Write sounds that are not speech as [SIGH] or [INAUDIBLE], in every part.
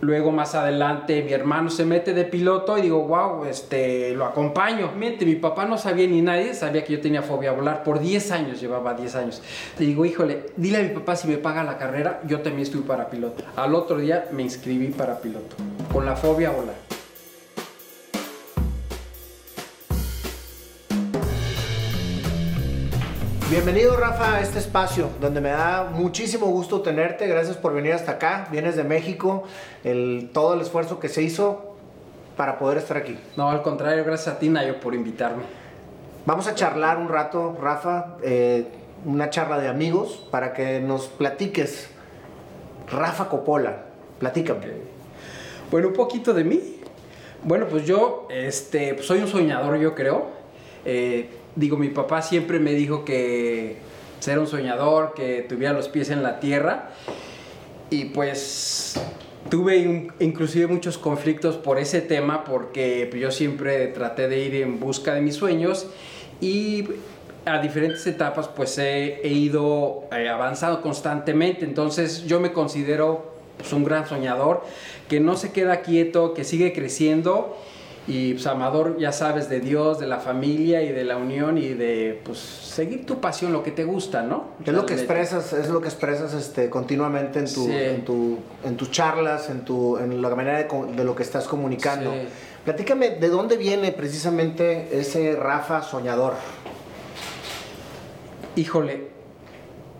Luego más adelante mi hermano se mete de piloto y digo, wow, este, lo acompaño. Mente, mi papá no sabía ni nadie, sabía que yo tenía fobia a volar. Por 10 años, llevaba 10 años. Le digo, híjole, dile a mi papá si me paga la carrera, yo también estoy para piloto. Al otro día me inscribí para piloto, con la fobia a volar. Bienvenido Rafa a este espacio donde me da muchísimo gusto tenerte. Gracias por venir hasta acá. Vienes de México. El, todo el esfuerzo que se hizo para poder estar aquí. No, al contrario, gracias a ti Nayo por invitarme. Vamos a charlar un rato, Rafa, eh, una charla de amigos para que nos platiques. Rafa Coppola, platícame. Bueno, un poquito de mí. Bueno, pues yo este, pues soy un soñador, yo creo. Eh, digo, mi papá siempre me dijo que ser un soñador, que tuviera los pies en la tierra. Y pues tuve inclusive muchos conflictos por ese tema porque yo siempre traté de ir en busca de mis sueños y a diferentes etapas pues he, ido eh, avanzando constantemente. Entonces yo me considero pues, un gran soñador que no se queda quieto, que sigue creciendo y pues, amador, ya sabes, de Dios, de la familia y de la unión y de pues seguir tu pasión, lo que te gusta, ¿no? Es lo que expresas, es lo que expresas este, continuamente en, tu, en, tu, en tus charlas, en, tu, en la manera de, lo que estás comunicando. Platícame, ¿de dónde viene precisamente ese Rafa soñador? Híjole,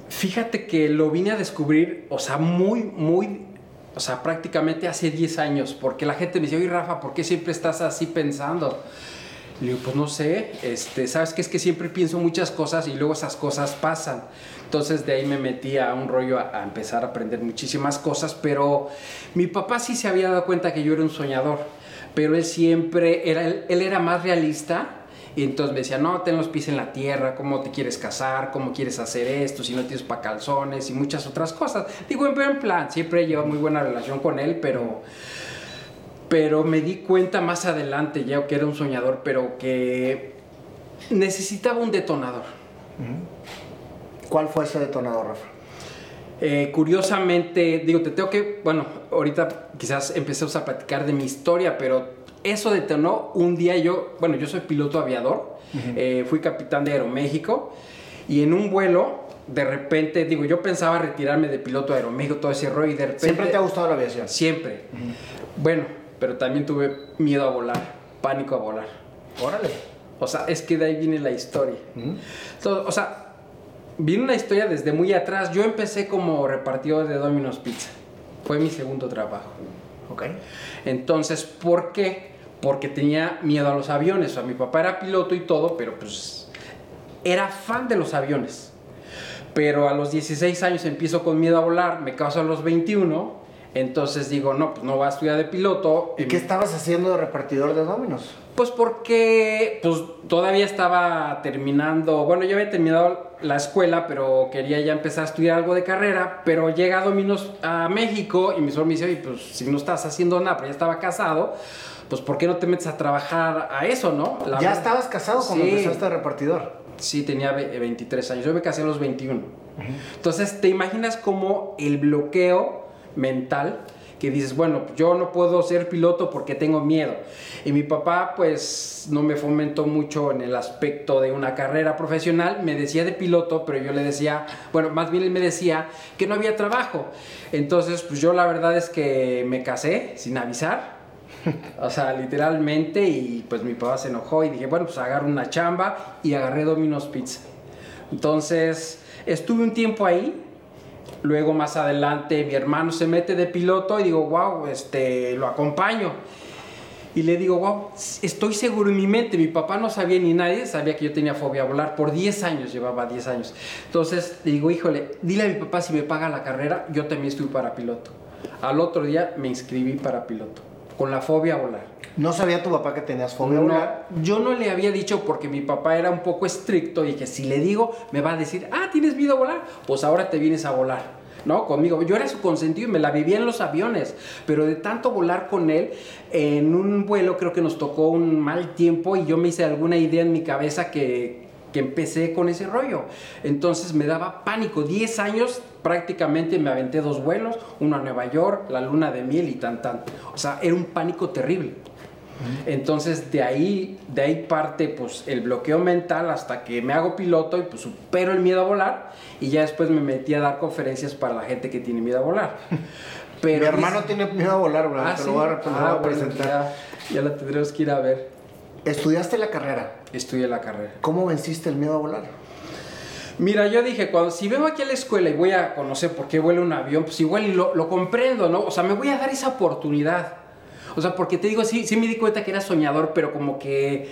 fíjate que lo vine a descubrir, o sea, muy, muy o sea, prácticamente hace 10 años, porque la gente me dice, oye Rafa, ¿por qué siempre estás así pensando? Le digo, pues no sé, este, sabes que es que siempre pienso muchas cosas y luego esas cosas pasan. Entonces de ahí me metí a un rollo a, empezar a aprender muchísimas cosas, pero mi papá sí se había dado cuenta que yo era un soñador, pero él siempre era, él era más realista y entonces me decía, no, ten los pies en la tierra, cómo te quieres casar, cómo quieres hacer esto, si no tienes para calzones y muchas otras cosas. Digo, en plan, siempre he llevado muy buena relación con él, pero, pero me di cuenta más adelante ya que era un soñador, pero que necesitaba un detonador. ¿Cuál fue ese detonador, Rafa? Eh, curiosamente, digo, te tengo que, bueno, ahorita quizás empecemos a platicar de mi historia, pero eso detonó un día yo, bueno, yo soy piloto aviador, eh, fui capitán de Aeroméxico y en un vuelo, de repente, digo, yo pensaba retirarme de piloto de Aeroméxico, todo ese rollo y de repente... ¿Siempre te ha gustado la aviación? Siempre. Bueno, pero también tuve miedo a volar, pánico a volar. Órale. O sea, es que de ahí viene la historia. o sea, viene una historia desde muy atrás. Yo empecé como repartidor de Domino's Pizza. Fue mi segundo trabajo. Ok. Entonces, ¿por qué? Porque tenía miedo a los aviones. O sea, mi papá era piloto y todo, pero pues era fan de los aviones. Pero a los 16 años empiezo con miedo a volar, me caso a los 21, entonces digo, no, pues no voy a estudiar de piloto. ¿Y qué estabas haciendo de repartidor de Dominos? Pues porque pues todavía estaba terminando, bueno, yo había terminado la escuela, pero quería ya empezar a estudiar algo de carrera, pero llega Dominos a México y mi suegro me dice, oye, pues si no estás haciendo nada, pero ya estaba casado, pues ¿por qué no te metes a trabajar a eso, no? ¿Ya estabas casado cuando empezaste de repartidor? Sí, tenía 23 años. Yo me casé a los 21. Entonces, ¿te imaginas cómo el bloqueo mental que dices, bueno, yo no puedo ser piloto porque tengo miedo. Y mi papá pues no me fomentó mucho en el aspecto de una carrera profesional, me decía de piloto, pero yo le decía, bueno, más bien él me decía que no había trabajo. Entonces, pues yo la verdad es que me casé sin avisar o sea, literalmente, y pues mi papá se enojó y dije, bueno, pues agarro una chamba y agarré Domino's Pizza. Entonces, estuve un tiempo ahí. Luego más adelante mi hermano se mete de piloto y digo, wow, este, lo acompaño. Y le digo, wow, estoy seguro en mi mente, mi papá no sabía ni nadie, sabía que yo tenía fobia a volar, por 10 años, llevaba 10 años. Entonces digo, híjole, dile a mi papá si me paga la carrera, yo también estoy para piloto. Al otro día me inscribí para piloto con la fobia a volar. ¿No sabía tu papá que tenías fobia a volar? Yo no le había dicho porque mi papá era un poco estricto y que si le digo me va a decir, ah, ¿tienes miedo a volar? Pues ahora te vienes a volar. ¿no? Conmigo. Yo era su consentido y me la vivía en los aviones, pero de tanto volar con él, en un vuelo creo que nos tocó un mal tiempo y yo me hice alguna idea en mi cabeza que que empecé con ese rollo. Entonces me daba pánico. 10 años prácticamente me aventé dos vuelos, uno a Nueva York, la luna de miel y tan tan. O sea, era un pánico terrible. Entonces de ahí, de ahí parte pues el bloqueo mental hasta que me hago piloto y pues supero el miedo a volar y ya después me metí a dar conferencias para la gente que tiene miedo a volar. Pero Mi hermano tiene miedo a volar, ¿verdad? Ah, lo voy a, ah, presentar. ya, la tendremos que ir a ver. ¿Estudiaste la carrera? Estudié la carrera. ¿Cómo venciste el miedo a volar? Mira, yo dije, cuando si vengo aquí a la escuela y voy a conocer por qué vuela un avión, pues igual lo, lo comprendo, ¿no? O sea, me voy a dar esa oportunidad. O sea, porque te digo, sí, sí me di cuenta que era soñador, pero como que...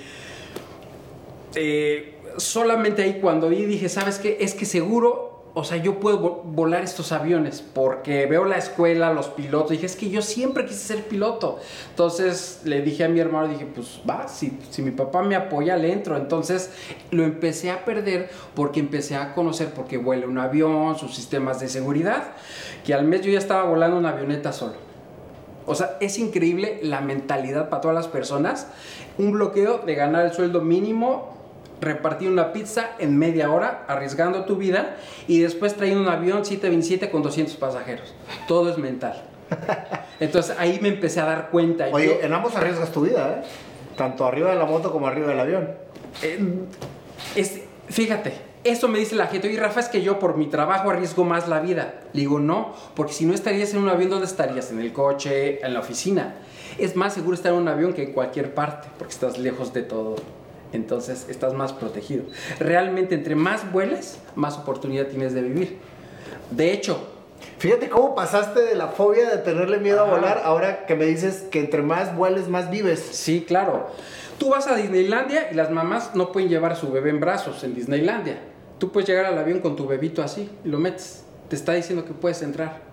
Eh, solamente ahí cuando vi dije, ¿sabes qué? Es que seguro, o sea, yo puedo volar estos aviones porque veo la escuela, los pilotos. Dije, es que yo siempre quise ser piloto. Entonces le dije a mi hermano, dije, pues va, si, si mi papá me apoya, le entro. Entonces lo empecé a perder porque empecé a conocer por qué vuela un avión, sus sistemas de seguridad, que al mes yo ya estaba volando una avioneta solo. O sea, es increíble la mentalidad para todas las personas. Un bloqueo de ganar el sueldo mínimo, repartir una pizza en media hora, arriesgando tu vida, y después trayendo un avión 727 con 200 pasajeros. Todo es mental. [LAUGHS] Entonces ahí me empecé a dar cuenta. Oye, en ambos arriesgas tu vida, ¿eh? Tanto arriba de la moto como arriba del avión. es, fíjate, eso me dice la gente, oye Rafa, es que yo por mi trabajo arriesgo más la vida. Le digo, no, porque si no estarías en un avión, ¿dónde estarías? En el coche, en la oficina. Es más seguro estar en un avión que en cualquier parte, porque estás lejos de todo. Entonces estás más protegido. Realmente entre más vueles, más oportunidad tienes de vivir. De hecho, Fíjate cómo pasaste de la fobia de tenerle miedo a volar, ahora que me dices que entre más vueles, más vives. Sí, claro. Tú vas a Disneylandia y las mamás no pueden llevar a su bebé en brazos en Disneylandia. Tú puedes llegar al avión con tu bebito así y lo metes. Te está diciendo que puedes entrar.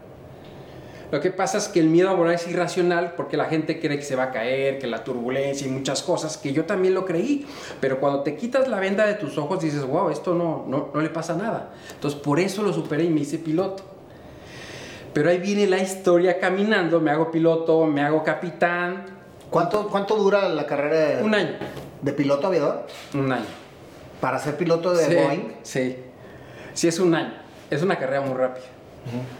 Lo que pasa es que el miedo a volar es irracional porque la gente cree que se va a caer, que la turbulencia y muchas cosas, que yo también lo creí. Pero cuando te quitas la venda de tus ojos dices, wow, esto no, no, no le pasa nada. Entonces por eso lo superé y me hice piloto. Pero ahí viene la historia caminando, me hago piloto, me hago capitán, ¿Cuánto, ¿Cuánto dura la carrera de, Un año. de piloto aviador? Un año. ¿Para ser piloto de Boeing? Sí, sí, es un año. Es una carrera muy rápida.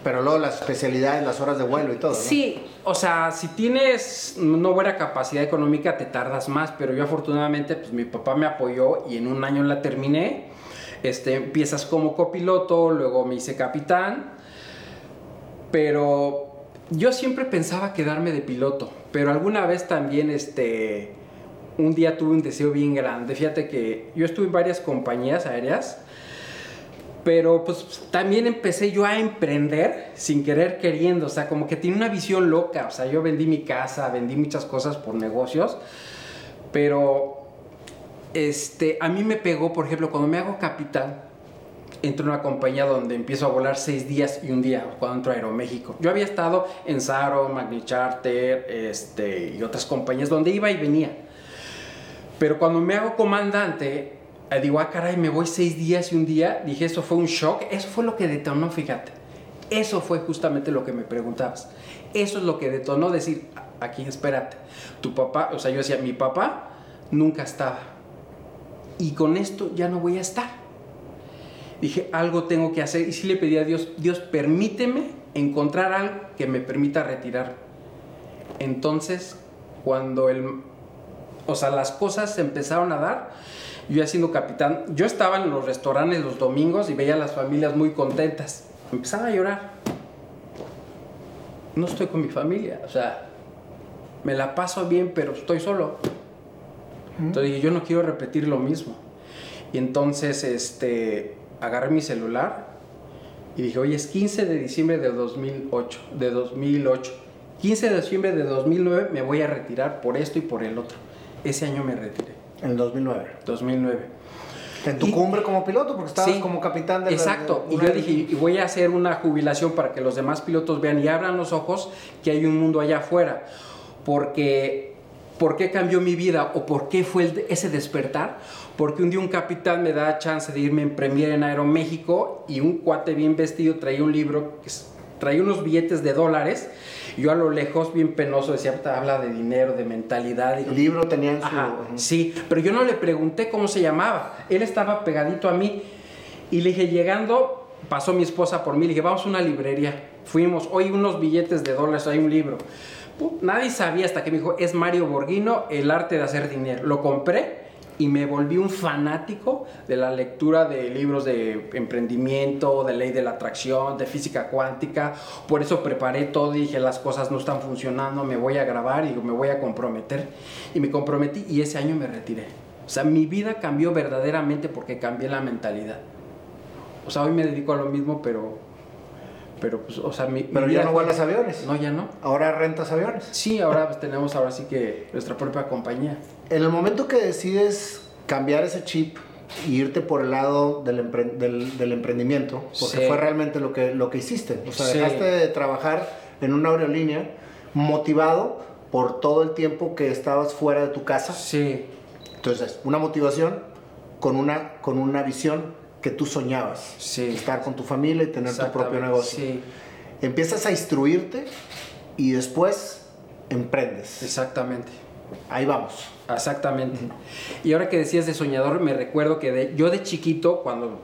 Pero luego la especialidad las horas de vuelo y todo. ¿no? Sí, o sea, si tienes no buena capacidad económica te tardas más, pero yo afortunadamente pues mi papá me apoyó y en un año la terminé. Este, empiezas como copiloto, luego me hice capitán, pero yo siempre pensaba quedarme de piloto, pero alguna vez también este un día tuve un deseo bien grande. Fíjate que yo estuve en varias compañías aéreas, pero pues también empecé yo a emprender sin querer queriendo, o sea, como que tiene una visión loca, o sea, yo vendí mi casa, vendí muchas cosas por negocios, pero este a mí me pegó, por ejemplo, cuando me hago capitán, entro en una compañía donde empiezo a volar seis días y un día cuando entro a Aeroméxico. Yo había estado en Saro, Magni Charter este, y otras compañías donde iba y venía. Pero cuando me hago comandante, digo, ah, caray, me voy seis días y un día. Dije, eso fue un shock. Eso fue lo que detonó, fíjate. Eso fue justamente lo que me preguntabas. Eso es lo que detonó decir, aquí espérate, tu papá, o sea, yo decía, mi papá nunca estaba. Y con esto ya no voy a estar dije, algo tengo que hacer. Y sí le pedí a Dios, Dios, permíteme encontrar algo que me permita retirar. Entonces, cuando el, o sea, las cosas se empezaron a dar, yo ya siendo capitán, yo estaba en los restaurantes los domingos y veía a las familias muy contentas. Empezaba a llorar. No estoy con mi familia, o sea, me la paso bien, pero estoy solo. Entonces dije, yo no quiero repetir lo mismo. Y entonces, este, agarré mi celular y dije, oye, es 15 de diciembre de 2008, de 2008. 15 de diciembre de 2009 me voy a retirar por esto y por el otro. Ese año me retiré. En el 2009. 2009. En tu cumbre como piloto, porque estabas como capitán de Exacto. y yo dije, y voy a hacer una jubilación para que los demás pilotos vean y abran los ojos que hay un mundo allá afuera. Porque ¿Por qué cambió mi vida o por qué fue ese despertar? Porque un día un capitán me da chance de irme en premier en Aeroméxico y un cuate bien vestido traía un libro, traía unos billetes de dólares Yo a lo lejos, bien penoso, decía, habla de dinero, de mentalidad. El libro tenía en su... sí, pero yo no le pregunté cómo se llamaba. Él estaba pegadito a mí. Y le dije, llegando, pasó mi esposa por mí, le dije, vamos a una librería. Fuimos, hoy unos billetes de dólares, hay un libro. nadie sabía hasta que me dijo, es Mario Borghino, El arte de hacer dinero. Lo compré y me volví un fanático de la lectura de libros de emprendimiento, de ley de la atracción, de física cuántica. Por eso preparé todo y dije, las cosas no están funcionando, me voy a grabar y me voy a comprometer. Y me comprometí y ese año me retiré. O sea, mi vida cambió verdaderamente porque cambié la mentalidad. O sea, hoy me dedico a lo mismo, pero pero pues, o sea, mi, Pero ya no vuelas aviones. No, ya no. Ahora rentas aviones. Sí, ahora pues, tenemos ahora sí que nuestra propia compañía. En el momento que decides cambiar ese chip e irte por el lado del, del, emprendimiento, porque fue realmente lo que, lo que hiciste. O sea, dejaste de trabajar en una aerolínea motivado por todo el tiempo que estabas fuera de tu casa. Sí. Entonces, una motivación con una, con una visión que tú soñabas. Sí. Estar con tu familia y tener tu propio negocio. Sí. Empiezas a instruirte y después emprendes. Exactamente. Ahí vamos. Exactamente. Y ahora que decías de soñador, me recuerdo que de, yo de chiquito, cuando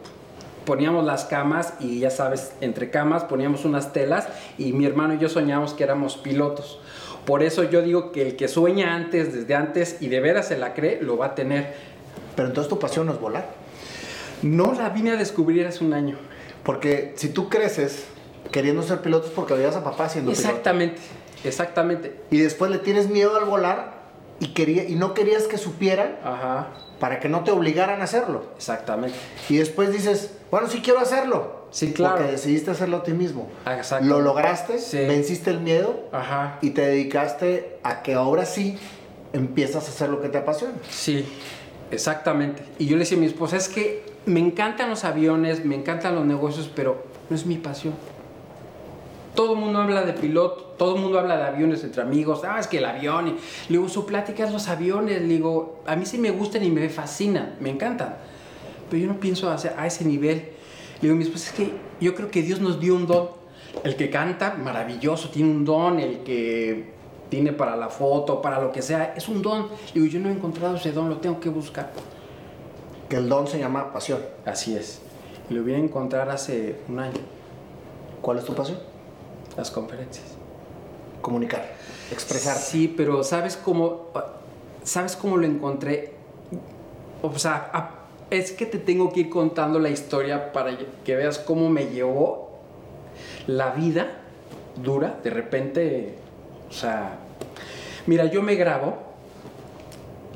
poníamos las camas y ya sabes, entre camas poníamos unas telas y mi hermano y yo soñábamos que éramos pilotos. Por eso yo digo que el que sueña antes, desde antes y de veras se la cree, lo va a tener. Pero entonces tu pasión no es volar. No la vine a descubrir hace un año. Porque si tú creces queriendo ser piloto es porque veías a papá siendo exactamente, piloto. Exactamente, exactamente. Y después le tienes miedo al volar y, quería, y no querías que supieran para que no te obligaran a hacerlo. Exactamente. Y después dices, bueno, sí quiero hacerlo. Sí, claro. Porque decidiste hacerlo a ti mismo. Exacto. Lo lograste, venciste el miedo Ajá. y te dedicaste a que ahora sí empiezas a hacer lo que te apasiona. Sí, exactamente. Y yo le decía a mi esposa, es que me encantan los aviones, me encantan los negocios, pero no es mi pasión. Todo el mundo habla de piloto, todo el mundo habla de aviones entre amigos. Ah, es que el avión. Y, le digo, su plática es los aviones. Le digo, a mí sí me gustan y me fascinan, me encantan. Pero yo no pienso hacer a ese nivel. Le digo, mi esposa, es que yo creo que Dios nos dio un don. El que canta, maravilloso, tiene un don. El que tiene para la foto, para lo que sea, es un don. Le digo, yo no he encontrado ese don, lo tengo que buscar que el don se llama pasión. Así es. Lo vine a encontrar hace un año. ¿Cuál es tu pasión? Las conferencias. Comunicar, expresar. Sí, pero ¿sabes cómo, ¿sabes cómo lo encontré? O sea, es que te tengo que ir contando la historia para que veas cómo me llevó la vida dura. De repente, o sea, mira, yo me grabo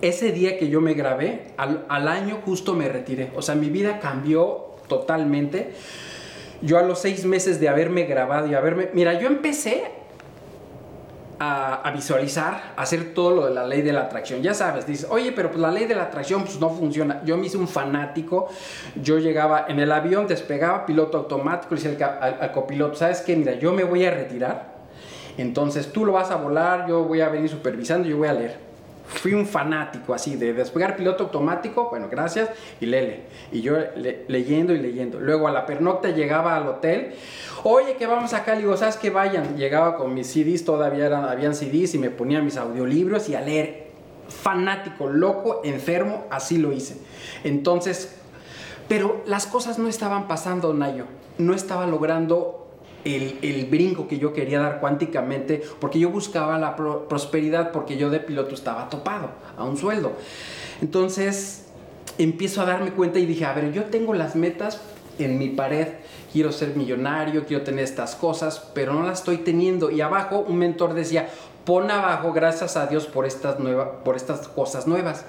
ese día que yo me grabé, al, año justo me retiré. O sea, mi vida cambió totalmente. Yo a los seis meses de haberme grabado y haberme... Mira, yo empecé a, visualizar, a hacer todo lo de la ley de la atracción. Ya sabes, dices, oye, pero pues la ley de la atracción pues no funciona. Yo me hice un fanático. Yo llegaba en el avión, despegaba, piloto automático, le decía al, al copiloto, ¿sabes qué? Mira, yo me voy a retirar. Entonces tú lo vas a volar, yo voy a venir supervisando, yo voy a leer fui un fanático así de despegar piloto automático, bueno, gracias, y lele. Y yo leyendo y leyendo. Luego a la pernocta llegaba al hotel, oye, que vamos acá, le digo, ¿sabes que vayan? Llegaba con mis CDs, todavía eran, habían CDs y me ponía mis audiolibros y a leer. Fanático, loco, enfermo, así lo hice. Entonces, pero las cosas no estaban pasando, Nayo. No estaba logrando el, brinco que yo quería dar cuánticamente, porque yo buscaba la prosperidad, porque yo de piloto estaba topado a un sueldo. Entonces empiezo a darme cuenta y dije, a ver, yo tengo las metas en mi pared, quiero ser millonario, quiero tener estas cosas, pero no las estoy teniendo. Y abajo un mentor decía, pon abajo, gracias a Dios por estas, nuevas, por estas cosas nuevas.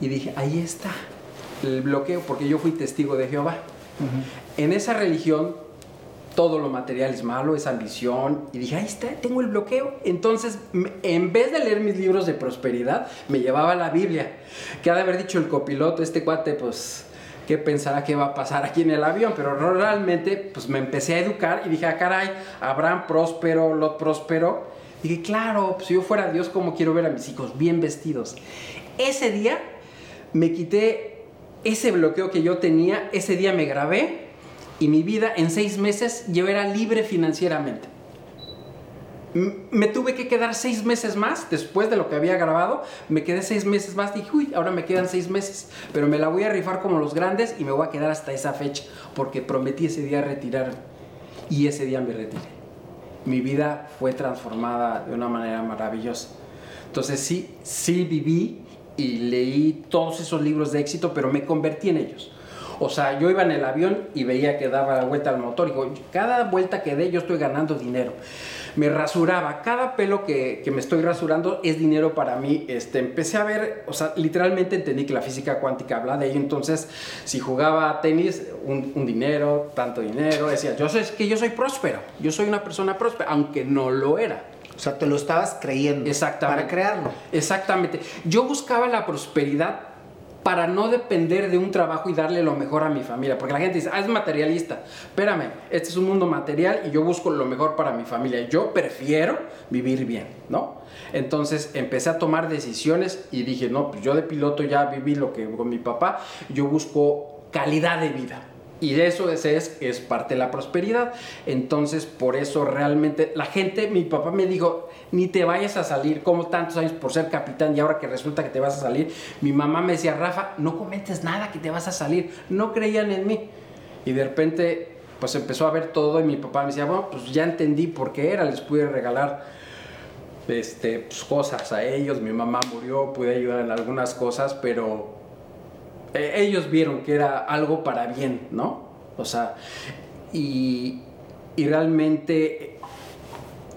Y dije, ahí está el bloqueo, porque yo fui testigo de Jehová. En esa religión todo lo material es malo, es ambición. Y dije, ahí está, tengo el bloqueo. Entonces, en vez de leer mis libros de prosperidad, me llevaba la Biblia. Que ha de haber dicho el copiloto, este cuate, pues, ¿qué pensará que va a pasar aquí en el avión? Pero realmente, pues me empecé a educar y dije, ah, caray, Abraham próspero, Lot próspero. dije, claro, pues, si yo fuera Dios, ¿cómo quiero ver a mis hijos bien vestidos? Ese día me quité ese bloqueo que yo tenía, ese día me grabé y mi vida en seis meses yo era libre financieramente. me tuve que quedar seis meses más después de lo que había grabado. Me quedé seis meses más. Dije, uy, ahora me quedan seis meses. Pero me la voy a rifar como los grandes y me voy a quedar hasta esa fecha. Porque prometí ese día retirarme. Y ese día me retiré. Mi vida fue transformada de una manera maravillosa. Entonces sí, sí viví y leí todos esos libros de éxito, pero me convertí en ellos. O sea, yo iba en el avión y veía que daba la vuelta al motor. Y digo, cada vuelta que dé yo estoy ganando dinero me rasuraba. Cada pelo que, me estoy rasurando es dinero para mí. Este, empecé a ver, o sea, literalmente entendí que la física cuántica habla de ello. Entonces, si jugaba tenis, un, dinero, tanto dinero, decía, yo sé que yo soy próspero, yo soy una persona próspera, aunque no lo era. O sea, te lo estabas creyendo. Exactamente. Para crearlo. Exactamente. Yo buscaba la prosperidad para no depender de un trabajo y darle lo mejor a mi familia. Porque la gente dice, ah, es materialista. Espérame, este es un mundo material y yo busco lo mejor para mi familia. Yo prefiero vivir bien, ¿no? Entonces empecé a tomar decisiones y dije, no, pues yo de piloto ya viví lo que con mi papá, yo busco calidad de vida. Y eso es, es, es parte de la prosperidad. Entonces, por eso realmente la gente, mi papá me dijo, ni te vayas a salir, como tantos años por ser capitán y ahora que resulta que te vas a salir. Mi mamá me decía, Rafa, no comentes nada que te vas a salir. No creían en mí. Y de repente, pues empezó a ver todo y mi papá me decía, bueno, pues ya entendí por qué era, les pude regalar este, pues, cosas a ellos. Mi mamá murió, pude ayudar en algunas cosas, pero eh, ellos vieron que era algo para bien, ¿no? O sea, y, realmente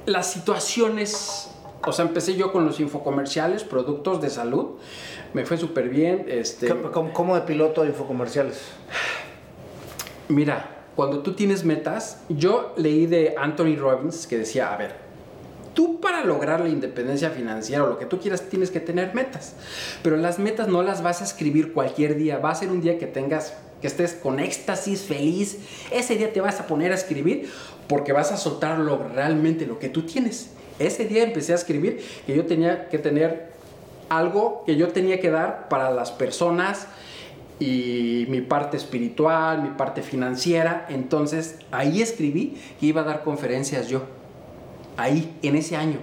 las situaciones, o sea, empecé yo con los infocomerciales, productos de salud, me fue súper bien. Este, ¿Cómo, de piloto de infocomerciales? Mira, cuando tú tienes metas, yo leí de Anthony Robbins que decía, a ver, tú para lograr la independencia financiera o lo que tú quieras tienes que tener metas. Pero las metas no las vas a escribir cualquier día. Va a ser un día que tengas, que estés con éxtasis, feliz. Ese día te vas a poner a escribir porque vas a soltar lo, realmente lo que tú tienes. Ese día empecé a escribir que yo tenía que tener algo que yo tenía que dar para las personas y mi parte espiritual, mi parte financiera. Entonces ahí escribí que iba a dar conferencias yo ahí, en ese año.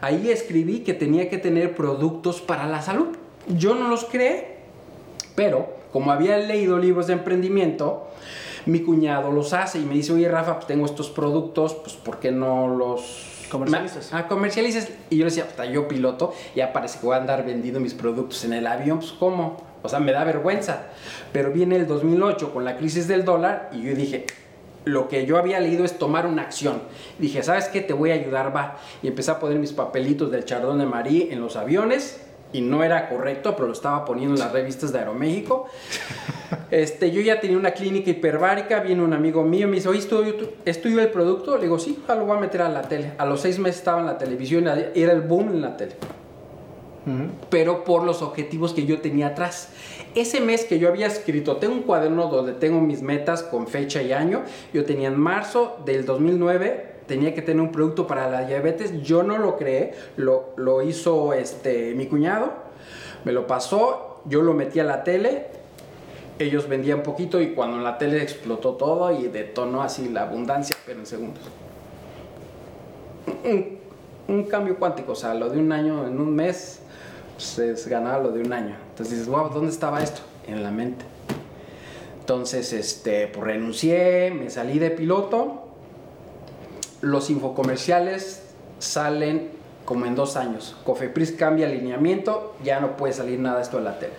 Ahí escribí que tenía que tener productos para la salud. Yo no los creé, pero como había leído libros de emprendimiento, mi cuñado los hace y me dice, oye Rafa, pues tengo estos productos, pues ¿por qué no los comercializas? Ah, comercializas. Y yo le decía, hasta yo piloto, ya parece que voy a andar vendiendo mis productos en el avión, pues ¿cómo? O sea, me da vergüenza. Pero viene el 2008 con la crisis del dólar y yo dije, lo que yo había leído es tomar una acción. Dije, ¿sabes qué? Te voy a ayudar, va. Y empecé a poner mis papelitos del Chardón de Marí en los aviones. Y no era correcto, pero lo estaba poniendo en las revistas de Aeroméxico. [LAUGHS] Este, yo ya tenía una clínica hiperbárica, viene un amigo mío, me dice, oye, ¿estudio, el producto? Le digo, sí, lo voy a meter a la tele. A los seis meses estaba en la televisión, era el boom en la tele. Pero por los objetivos que yo tenía atrás ese mes que yo había escrito, tengo un cuaderno donde tengo mis metas con fecha y año. Yo tenía en marzo del 2009 tenía que tener un producto para la diabetes. Yo no lo creé, lo, lo hizo este, mi cuñado, me lo pasó, yo lo metí a la tele. Ellos vendían poquito y cuando la tele explotó todo y detonó así la abundancia, pero en segundos. Un, un cambio cuántico, o sea, lo de un año en un mes pues, es ganar lo de un año. Entonces dices, wow, ¿dónde estaba esto? En la mente. Entonces, este, pues renuncié, me salí de piloto. Los infocomerciales salen como en dos años. Cofepris cambia alineamiento, ya no puede salir nada esto de la tele.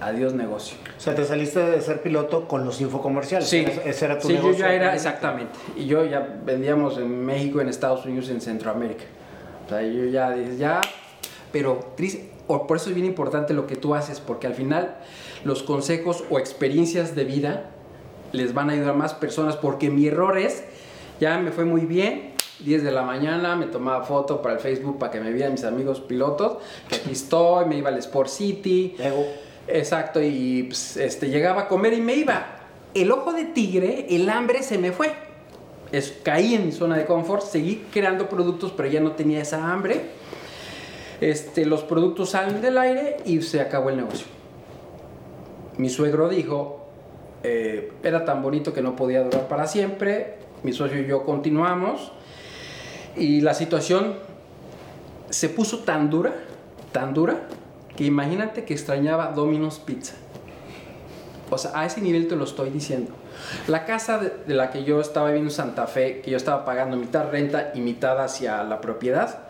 Adiós negocio. O sea, te saliste de ser piloto con los infocomerciales. Sí, ese era tu sí, yo ya era, exactamente. Y yo ya vendíamos en México, en Estados Unidos, en Centroamérica. O sea, yo ya dije, ya pero por eso es bien importante lo que tú haces, porque al final los consejos o experiencias de vida les van a ayudar a más personas, porque mi error es, ya me fue muy bien, 10 de la mañana, me tomaba foto para el Facebook para que me vieran mis amigos pilotos, que aquí estoy, me iba al Sport City. Exacto, y pues, este, llegaba a comer y me iba. El ojo de tigre, el hambre se me fue. Es, caí en mi zona de confort, seguí creando productos, pero ya no tenía esa hambre este, los productos salen del aire y se acabó el negocio. Mi suegro dijo, eh, era tan bonito que no podía durar para siempre, mi socio y yo continuamos Y la situación se puso tan dura, tan dura, que imagínate que extrañaba Domino's Pizza. O sea, a ese nivel te lo estoy diciendo. La casa de, la que yo estaba viviendo en Santa Fe, que yo estaba pagando mitad renta y mitad hacia la propiedad,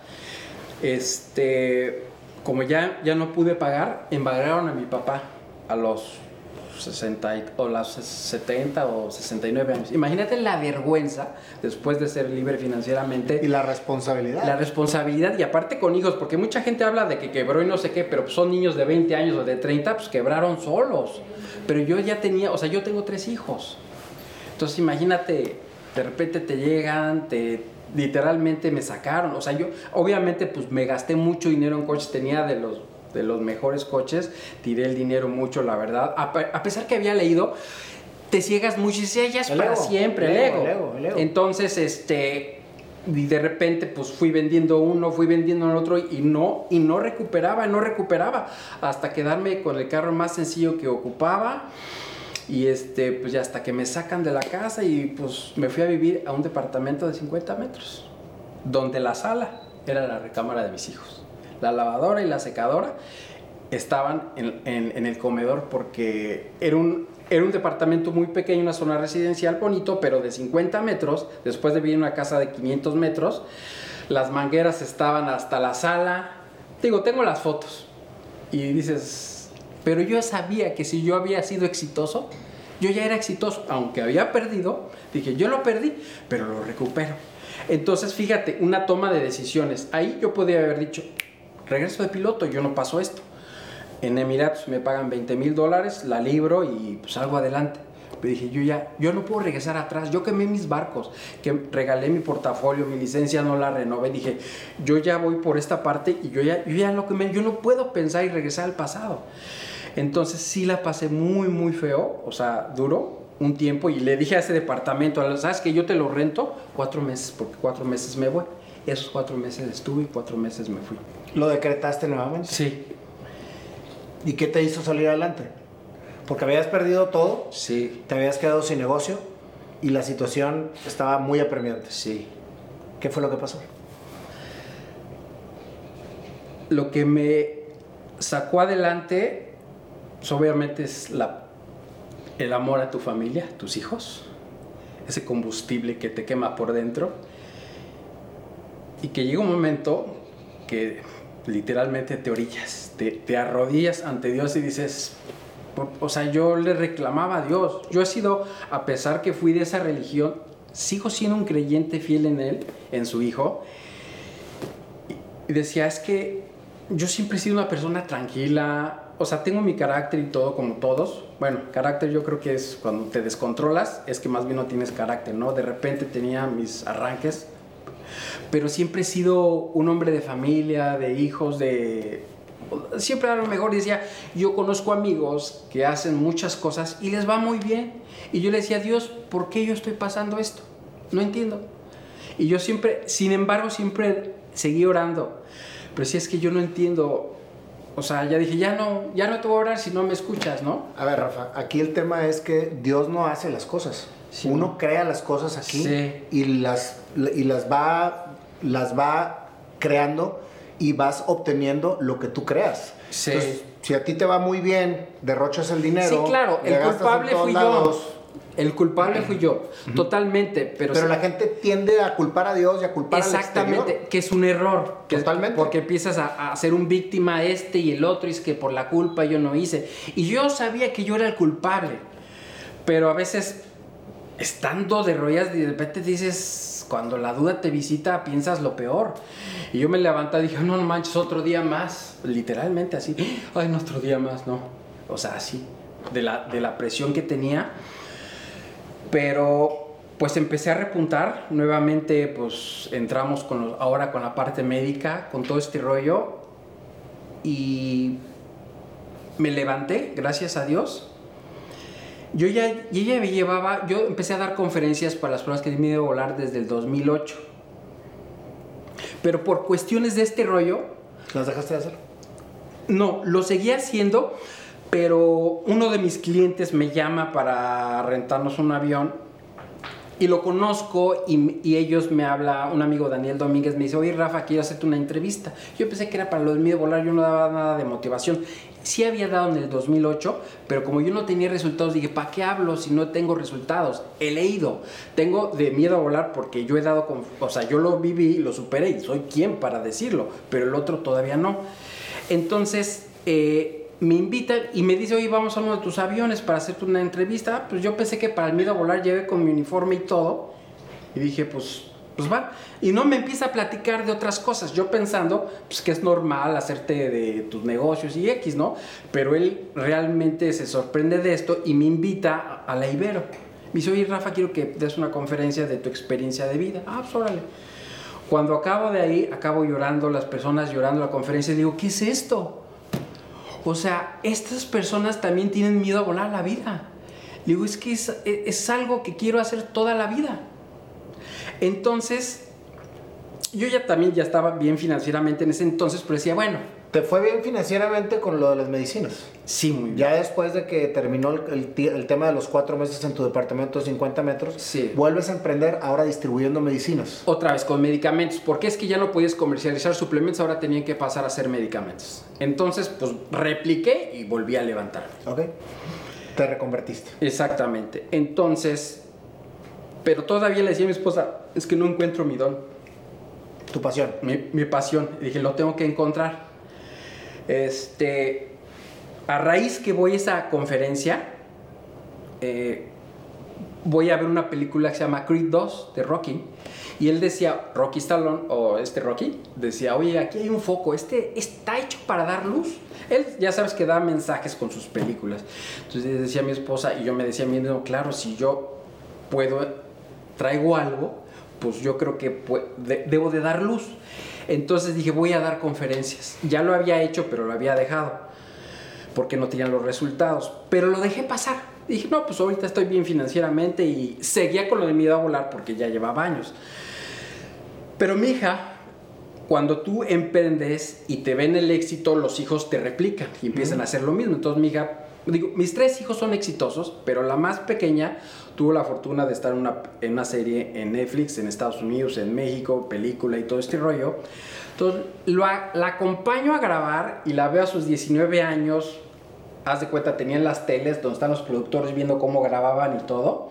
este, como ya, ya no pude pagar, embargaron a mi papá a los 60 o las 70 o 69 años. Imagínate la vergüenza después de ser libre financieramente. Y la responsabilidad. La responsabilidad y aparte con hijos, porque mucha gente habla de que quebró y no sé qué, pero son niños de 20 años o de 30, pues quebraron solos. Pero yo ya tenía, o sea, yo tengo tres hijos. Entonces imagínate, de repente te llegan, te literalmente me sacaron, o sea, yo obviamente pues me gasté mucho dinero en coches, tenía de los de los mejores coches, tiré el dinero mucho, la verdad. A, pesar que había leído, te ciegas mucho y dices, ya es para siempre, el ego. Entonces, este, y de repente, pues fui vendiendo uno, fui vendiendo el otro y no, y no recuperaba, no recuperaba, hasta quedarme con el carro más sencillo que ocupaba. Y este, pues ya hasta que me sacan de la casa y pues me fui a vivir a un departamento de 50 metros, donde la sala era la recámara de mis hijos la lavadora y la secadora estaban en, el comedor porque era un, era un departamento muy pequeño, una zona residencial bonito, pero de 50 metros, después de vivir en una casa de 500 metros, las mangueras estaban hasta la sala. Digo, tengo las fotos. Y dices, pero yo sabía que si yo había sido exitoso, yo ya era exitoso, aunque había perdido, dije, yo lo perdí, pero lo recupero. Entonces, fíjate, una toma de decisiones. Ahí yo podía haber dicho, regreso de piloto, yo no paso esto. En Emiratos me pagan 20 mil dólares, la libro y pues salgo adelante. Pero dije, yo ya, yo no puedo regresar atrás. Yo quemé mis barcos, que regalé mi portafolio, mi licencia no la renové. Dije, yo ya voy por esta parte y yo ya, yo ya lo quemé. Yo no puedo pensar y regresar al pasado. Entonces sí la pasé muy, muy feo, o sea, duro un tiempo y le dije a ese departamento, ¿sabes que yo te lo rento? Cuatro meses, porque cuatro meses me voy. Esos cuatro meses estuve y cuatro meses me fui. ¿Lo decretaste nuevamente? Sí. ¿Y qué te hizo salir adelante? Porque habías perdido todo. Sí. Te habías quedado sin negocio y la situación estaba muy apremiante. Sí. ¿Qué fue lo que pasó? Lo que me sacó adelante, pues, obviamente, es el amor a tu familia, tus hijos, ese combustible que te quema por dentro. Y que llega un momento que literalmente te orillas, te, arrodillas ante Dios y dices, o sea, yo le reclamaba a Dios. Yo he sido, a pesar que fui de esa religión, sigo siendo un creyente fiel en Él, en su Hijo. Y decía, es que yo siempre he sido una persona tranquila, o sea, tengo mi carácter y todo como todos. Bueno, carácter yo creo que es cuando te descontrolas, es que más bien no tienes carácter, ¿no? De repente tenía mis arranques pero siempre he sido un hombre de familia, de hijos, de... Siempre a lo mejor decía, yo conozco amigos que hacen muchas cosas y les va muy bien. Y yo le decía, Dios, ¿por qué yo estoy pasando esto? No entiendo. Y yo siempre, sin embargo, siempre seguí orando. Pero si es que yo no entiendo, o sea, ya dije, ya no, ya no te voy a orar si no me escuchas, ¿no? A ver, Rafa, aquí el tema es que Dios no hace las cosas. Uno crea las cosas aquí y, las, y las va las va creando y vas obteniendo lo que tú creas. Sí. si a ti te va muy bien, derrochas el dinero. Sí, claro, el culpable fui yo. El culpable fui yo, totalmente. Pero, pero la gente tiende a culpar a Dios y a culpar Exactamente, que es un error. totalmente. porque empiezas a, a, ser un víctima este y el otro, y es que por la culpa yo no hice. Y yo sabía que yo era el culpable. Pero a veces, estando de rodillas, de repente dices, cuando la duda te visita, piensas lo peor. Y yo me levanté y dije, no, no manches, otro día más. Literalmente así, ay, no, otro día más, no. O sea, así, de la, de la presión que tenía. Pero pues empecé a repuntar. Nuevamente, pues entramos con ahora con la parte médica, con todo este rollo. Y me levanté, gracias a Dios yo ya, ya me llevaba, yo empecé a dar conferencias para las pruebas que me a volar desde el 2008. Pero por cuestiones de este rollo... ¿Las dejaste de hacer? No, lo seguía haciendo, pero uno de mis clientes me llama para rentarnos un avión y lo conozco y, ellos me habla, un amigo Daniel Domínguez me dice, oye Rafa, quiero hacerte una entrevista. Yo pensé que era para lo del miedo a volar, yo no daba nada de motivación. Sí había dado en el 2008, pero como yo no tenía resultados, dije, ¿para qué hablo si no tengo resultados? He leído, tengo de miedo a volar porque yo he dado, con, o sea, yo lo viví, lo superé y soy quien para decirlo, pero el otro todavía no. Entonces, eh, me invitan y me dice, oye, vamos a uno de tus aviones para hacerte una entrevista. Pues yo pensé que para el miedo a volar llevé con mi uniforme y todo. Y dije, pues, pues va. Y no me empieza a platicar de otras cosas. Yo pensando, pues que es normal hacerte de tus negocios y X, ¿no? Pero él realmente se sorprende de esto y me invita a la Ibero. Me dice, oye, Rafa, quiero que des una conferencia de tu experiencia de vida. Ah, pues órale. Cuando acabo de ahí, acabo llorando, las personas llorando la conferencia, y digo, ¿qué es esto? O sea, estas personas también tienen miedo a volar la vida. digo, es que es, es algo que quiero hacer toda la vida. Entonces, yo ya también ya estaba bien financieramente en ese entonces, pero decía, bueno, ¿Te fue bien financieramente con lo de las medicinas? Sí, muy bien. Ya después de que terminó el, el, tema de los cuatro meses en tu departamento de 50 metros, sí. vuelves a emprender ahora distribuyendo medicinas. Otra vez con medicamentos, porque es que ya no podías comercializar suplementos, ahora tenían que pasar a hacer medicamentos. Entonces, pues repliqué y volví a levantar. Ok. Te reconvertiste. Exactamente. Entonces, pero todavía le decía a mi esposa, es que no encuentro mi don. Tu pasión. Mi, mi pasión. Y dije, lo tengo que encontrar. Este, a raíz que voy a esa conferencia, eh, voy a ver una película que se llama Creed 2 de Rocky. Y él decía, Rocky Stallone, o este Rocky, decía, oye, aquí hay un foco, este está hecho para dar luz. Él ya sabes que da mensajes con sus películas. Entonces decía mi esposa, y yo me decía claro, si yo puedo, traigo algo, pues yo creo que debo de dar luz. Entonces dije, voy a dar conferencias. Ya lo había hecho, pero lo había dejado, porque no tenían los resultados. Pero lo dejé pasar. Dije, no, pues ahorita estoy bien financieramente y seguía con lo de miedo a volar porque ya llevaba años. Pero mi hija, cuando tú emprendes y te ven el éxito, los hijos te replican y empiezan a hacer lo mismo. Entonces mi hija, digo, mis tres hijos son exitosos, pero la más pequeña tuvo la fortuna de estar en una, en una serie en Netflix, en Estados Unidos, en México, película y todo este rollo. Entonces, la acompaño a grabar y la veo a sus 19 años. Haz de cuenta, tenían las teles donde están los productores viendo cómo grababan y todo.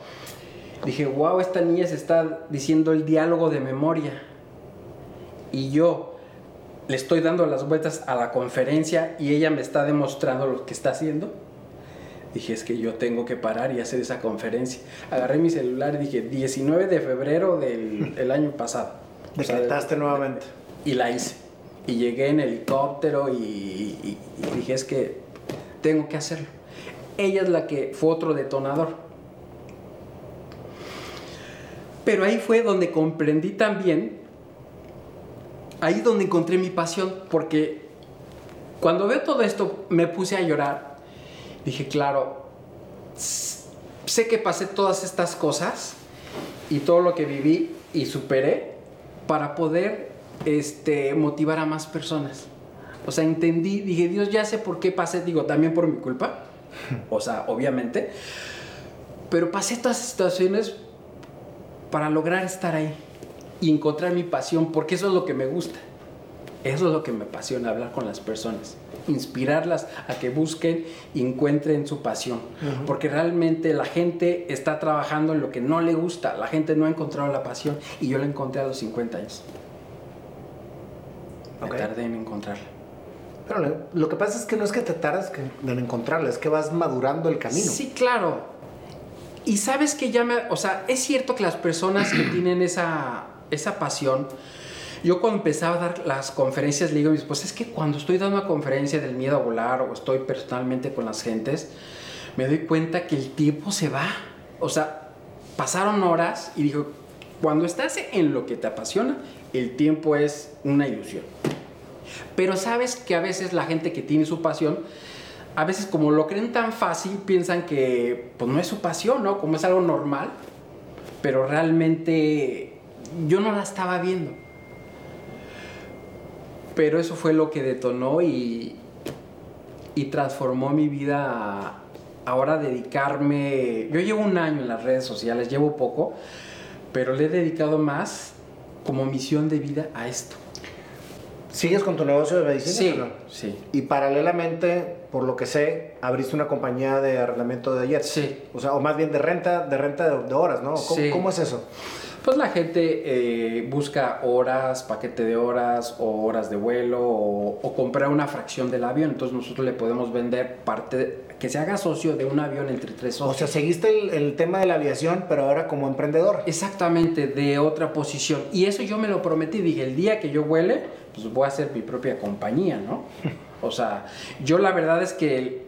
Dije, wow, esta niña se está diciendo el diálogo de memoria. Y yo le estoy dando las vueltas a la conferencia y ella me está demostrando lo que está haciendo dije, es que yo tengo que parar y hacer esa conferencia. Agarré mi celular y dije, 19 de febrero del [LAUGHS] año pasado. Decretaste nuevamente. Y la hice. Y llegué en helicóptero y, dije, es que tengo que hacerlo. Ella es la que fue otro detonador. Pero ahí fue donde comprendí también, ahí donde encontré mi pasión, porque cuando veo todo esto me puse a llorar dije, claro, sé que pasé todas estas cosas y todo lo que viví y superé para poder este, motivar a más personas. O sea, entendí, dije, Dios, ya sé por qué pasé, digo, también por mi culpa, [LAUGHS] o sea, obviamente, pero pasé todas estas situaciones para lograr estar ahí y encontrar mi pasión, porque eso es lo que me gusta. Eso es lo que me apasiona, hablar con las personas inspirarlas a que busquen y encuentren su pasión. Porque realmente la gente está trabajando en lo que no le gusta. La gente no ha encontrado la pasión y yo la encontré a los 50 años. Me tardé en encontrarla. Pero lo que pasa es que no es que te tardes en encontrarla, es que vas madurando el camino. Sí, claro. Y sabes que ya me... O sea, es cierto que las personas que tienen esa, esa pasión yo cuando empezaba a dar las conferencias, le digo a mi esposa, es que cuando estoy dando una conferencia del miedo a volar o estoy personalmente con las gentes, me doy cuenta que el tiempo se va. O sea, pasaron horas y digo, cuando estás en lo que te apasiona, el tiempo es una ilusión. Pero sabes que a veces la gente que tiene su pasión, a veces como lo creen tan fácil, piensan que pues no es su pasión, ¿no? Como es algo normal, pero realmente yo no la estaba viendo. Pero eso fue lo que detonó y, y transformó mi vida ahora dedicarme. Yo llevo un año en las redes sociales, llevo poco, pero le he dedicado más como misión de vida a esto. ¿Sigues con tu negocio de medicina? Sí, no? sí. Y paralelamente, por lo que sé, abriste una compañía de arrendamiento de jets. Sí. O sea, o más bien de renta, de renta de, de horas, ¿no? ¿Cómo, Sí. cómo es eso? Pues la gente eh, busca horas, paquete de horas o horas de vuelo o, o comprar una fracción del avión. Entonces nosotros le podemos vender parte, de- que se haga socio de un avión entre tres O socios. sea, seguiste el, el tema de la aviación, pero ahora como emprendedor. Exactamente, de otra posición. Y eso yo me lo prometí. Dije, el día que yo vuele, pues voy a hacer mi propia compañía, ¿no? O sea, yo la verdad es que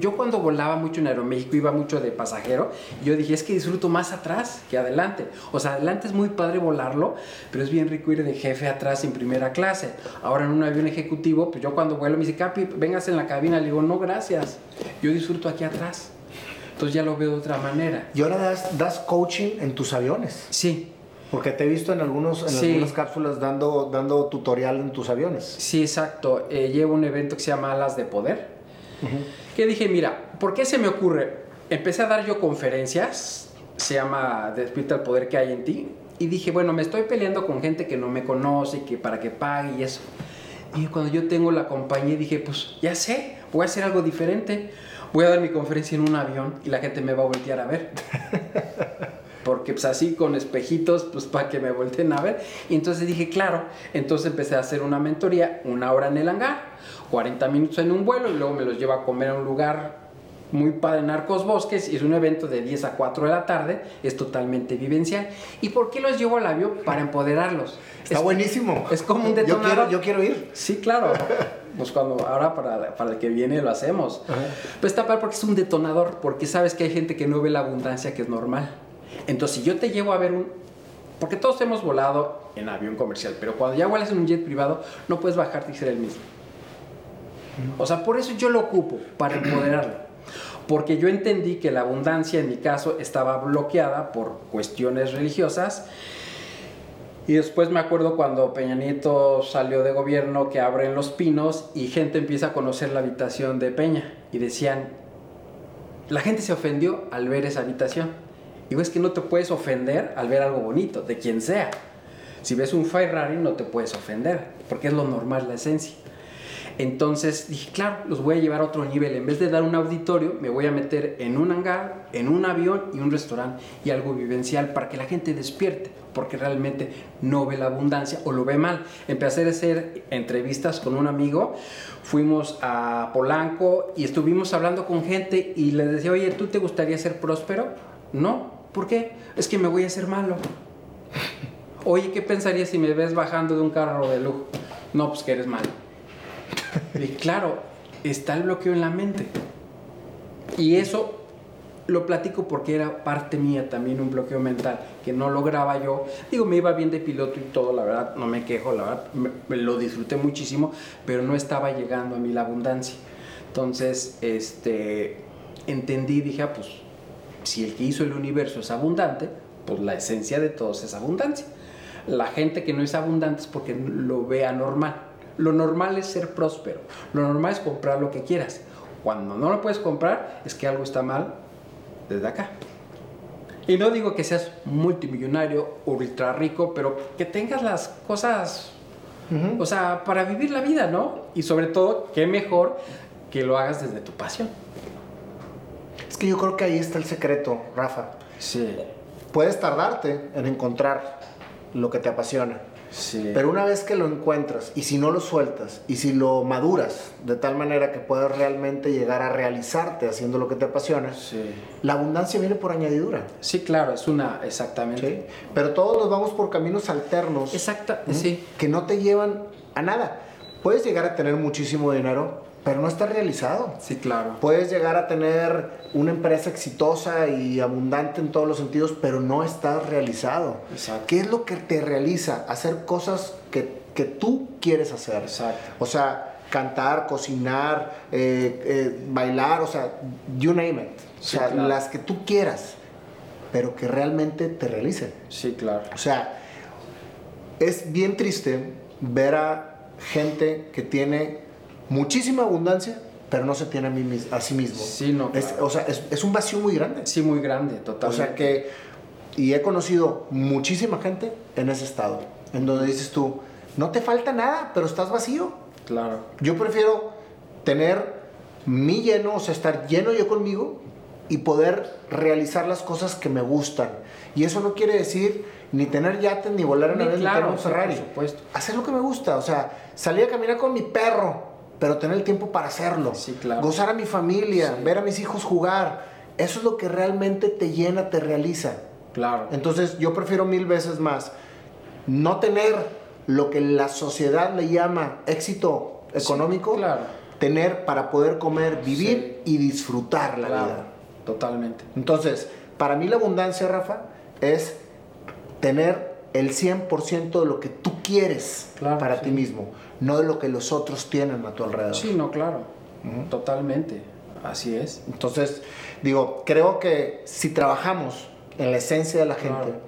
yo cuando volaba mucho en Aeroméxico iba mucho de pasajero. y Yo dije, es que disfruto más atrás que adelante. O sea, adelante es muy padre volarlo, pero es bien rico ir de jefe atrás en primera clase. Ahora en un avión ejecutivo, pues yo cuando vuelo me dice, Capi, vengas en la cabina. Le digo, no, gracias. Yo disfruto aquí atrás. Entonces ya lo veo de otra manera. Y ahora das, das coaching en tus aviones. Sí, Porque te he visto en, algunos, en Sí. algunas cápsulas dando, dando tutorial en tus aviones. Sí, exacto. Eh, llevo un evento que se llama Alas de Poder. Que dije, mira, ¿por qué se me ocurre? Empecé a dar yo conferencias, se llama Despierta el Poder que hay en ti. Y dije, bueno, me estoy peleando con gente que no me conoce, que para que pague y eso. Y cuando yo tengo la compañía, dije, pues ya sé, voy a hacer algo diferente. Voy a dar mi conferencia en un avión y la gente me va a voltear a ver. [LAUGHS] Porque pues así con espejitos, pues para que me volteen a ver. Y entonces dije, claro, entonces empecé a hacer una mentoría, una hora en el hangar, 40 minutos en un vuelo y luego me los llevo a comer a un lugar muy padre en Arcos Bosques y es un evento de 10 a 4 de la tarde, es totalmente vivencial. ¿Y por qué los llevo al avión? Para empoderarlos. Está Es- buenísimo. es como un Yo quiero, detonador. yo quiero ir. Sí, claro. Pues cuando ahora para, para el que viene lo hacemos. Pues está padre porque es un detonador, porque sabes que hay gente que no ve la abundancia que es normal. Entonces, si yo te llevo a ver un... Porque todos hemos volado en avión comercial, pero cuando ya vuelas en un jet privado, no puedes bajarte y ser el mismo. O sea, por eso yo lo ocupo, para empoderarlo. Porque yo entendí que la abundancia, en mi caso, estaba bloqueada por cuestiones religiosas. Y después me acuerdo cuando Peña Nieto salió de gobierno que abren los pinos y gente empieza a conocer la habitación de Peña. Y decían, la gente se ofendió al ver esa habitación. Y ves que no te puedes ofender al ver algo bonito, de quien sea. Si ves un Ferrari no te puedes ofender, porque es lo normal, la esencia. Entonces dije, claro, los voy a llevar a otro nivel. En vez de dar un auditorio, me voy a meter en un hangar, en un avión y un restaurante y algo vivencial para que la gente despierte, porque realmente no ve la abundancia o lo ve mal. Empecé a hacer entrevistas con un amigo, fuimos a Polanco y estuvimos hablando con gente y le decía, oye, ¿tú te gustaría ser próspero? No, ¿por qué? Es que me voy a hacer malo. [LAUGHS] Oye, ¿qué pensarías si me ves bajando de un carro de lujo? No, pues que eres malo. Y claro, está el bloqueo en la mente. Y eso lo platico porque era parte mía también un bloqueo mental que no lograba yo. Digo, me iba bien de piloto y todo, la verdad, no me quejo, la verdad, me, lo disfruté muchísimo, pero no estaba llegando a mí la abundancia. Entonces, este, entendí, dije, ah, pues, si el que hizo el universo es abundante, pues la esencia de todos es abundancia. La gente que no es abundante es porque lo ve anormal. Lo normal es ser próspero. Lo normal es comprar lo que quieras. Cuando no lo puedes comprar, es que algo está mal desde acá. Y no digo que seas multimillonario, ultra rico, pero que tengas las cosas, o sea, para vivir la vida, ¿no? Y sobre todo, qué mejor que lo hagas desde tu pasión. Es que yo creo que ahí está el secreto, Rafa. Sí, Puedes tardarte en encontrar lo que te apasiona. Sí. Pero una vez que lo encuentras y si no lo sueltas y si lo maduras de tal manera que puedas realmente llegar a realizarte haciendo lo que te apasiona, Sí. la abundancia viene por añadidura. Sí, claro, es una, exactamente. ¿sí? Pero todos nos vamos por caminos alternos sí. que no te llevan a nada. Puedes llegar a tener muchísimo dinero, pero no estás realizado. Sí, claro. Puedes llegar a tener una empresa exitosa y abundante en todos los sentidos, pero no estás realizado. Exacto. ¿Qué es lo que te realiza? Hacer cosas que, que tú quieres hacer. Exacto. O sea, cantar, cocinar, eh, eh, bailar, o sea, you name it. O sea, claro. las que tú quieras, pero que realmente te realicen. Sí, claro. O sea, es bien triste ver a gente que tiene muchísima abundancia, pero no se tiene a, mí a sí mismo. Sí, no, Es- claro. o sea, es, es un vacío muy grande. Sí, muy grande, totalmente. O sea que Y he conocido muchísima gente en ese estado, en donde dices tú, no te falta nada, pero estás vacío. Claro. Yo prefiero tener mi lleno, o sea, estar lleno yo conmigo y poder realizar las cosas que me gustan. Y eso no quiere decir ni tener yates, ni volar en avión, ni tener un Ferrari. Por supuesto. Hacer lo que me gusta, o sea, salir a caminar con mi perro, pero tener el tiempo para hacerlo. Sí, claro. Gozar a mi familia, ver a mis hijos jugar. Eso es lo que realmente te llena, te realiza. Claro. Entonces yo prefiero mil veces más no tener lo que la sociedad le llama éxito económico, claro. tener para poder comer, vivir y disfrutar la Claro, vida. Totalmente. Entonces, para mí la abundancia, Rafa, es tener el 100% de lo que tú quieres Claro, para sí. ti mismo, no de lo que los otros tienen a tu alrededor. Sí, no, claro. Totalmente. Así es. Entonces, digo, creo que si trabajamos en la esencia de la gente, Claro.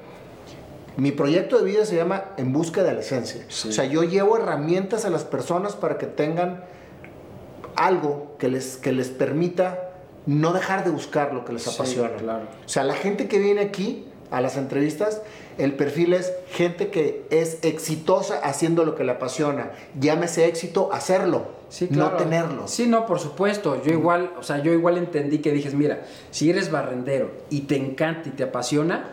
mi proyecto de vida se llama En busca de la esencia. Sí. O sea, yo llevo herramientas a las personas para que tengan algo que les, que les permita no dejar de buscar lo que les Sí, apasiona. claro. O sea, la gente que viene aquí a las entrevistas, el perfil es gente que es exitosa haciendo lo que le apasiona. Llámese éxito hacerlo, Sí, claro. no tenerlo. Sí, no, por supuesto. Yo igual, o sea, yo igual entendí que dijes, mira, si eres barrendero y te encanta y te apasiona,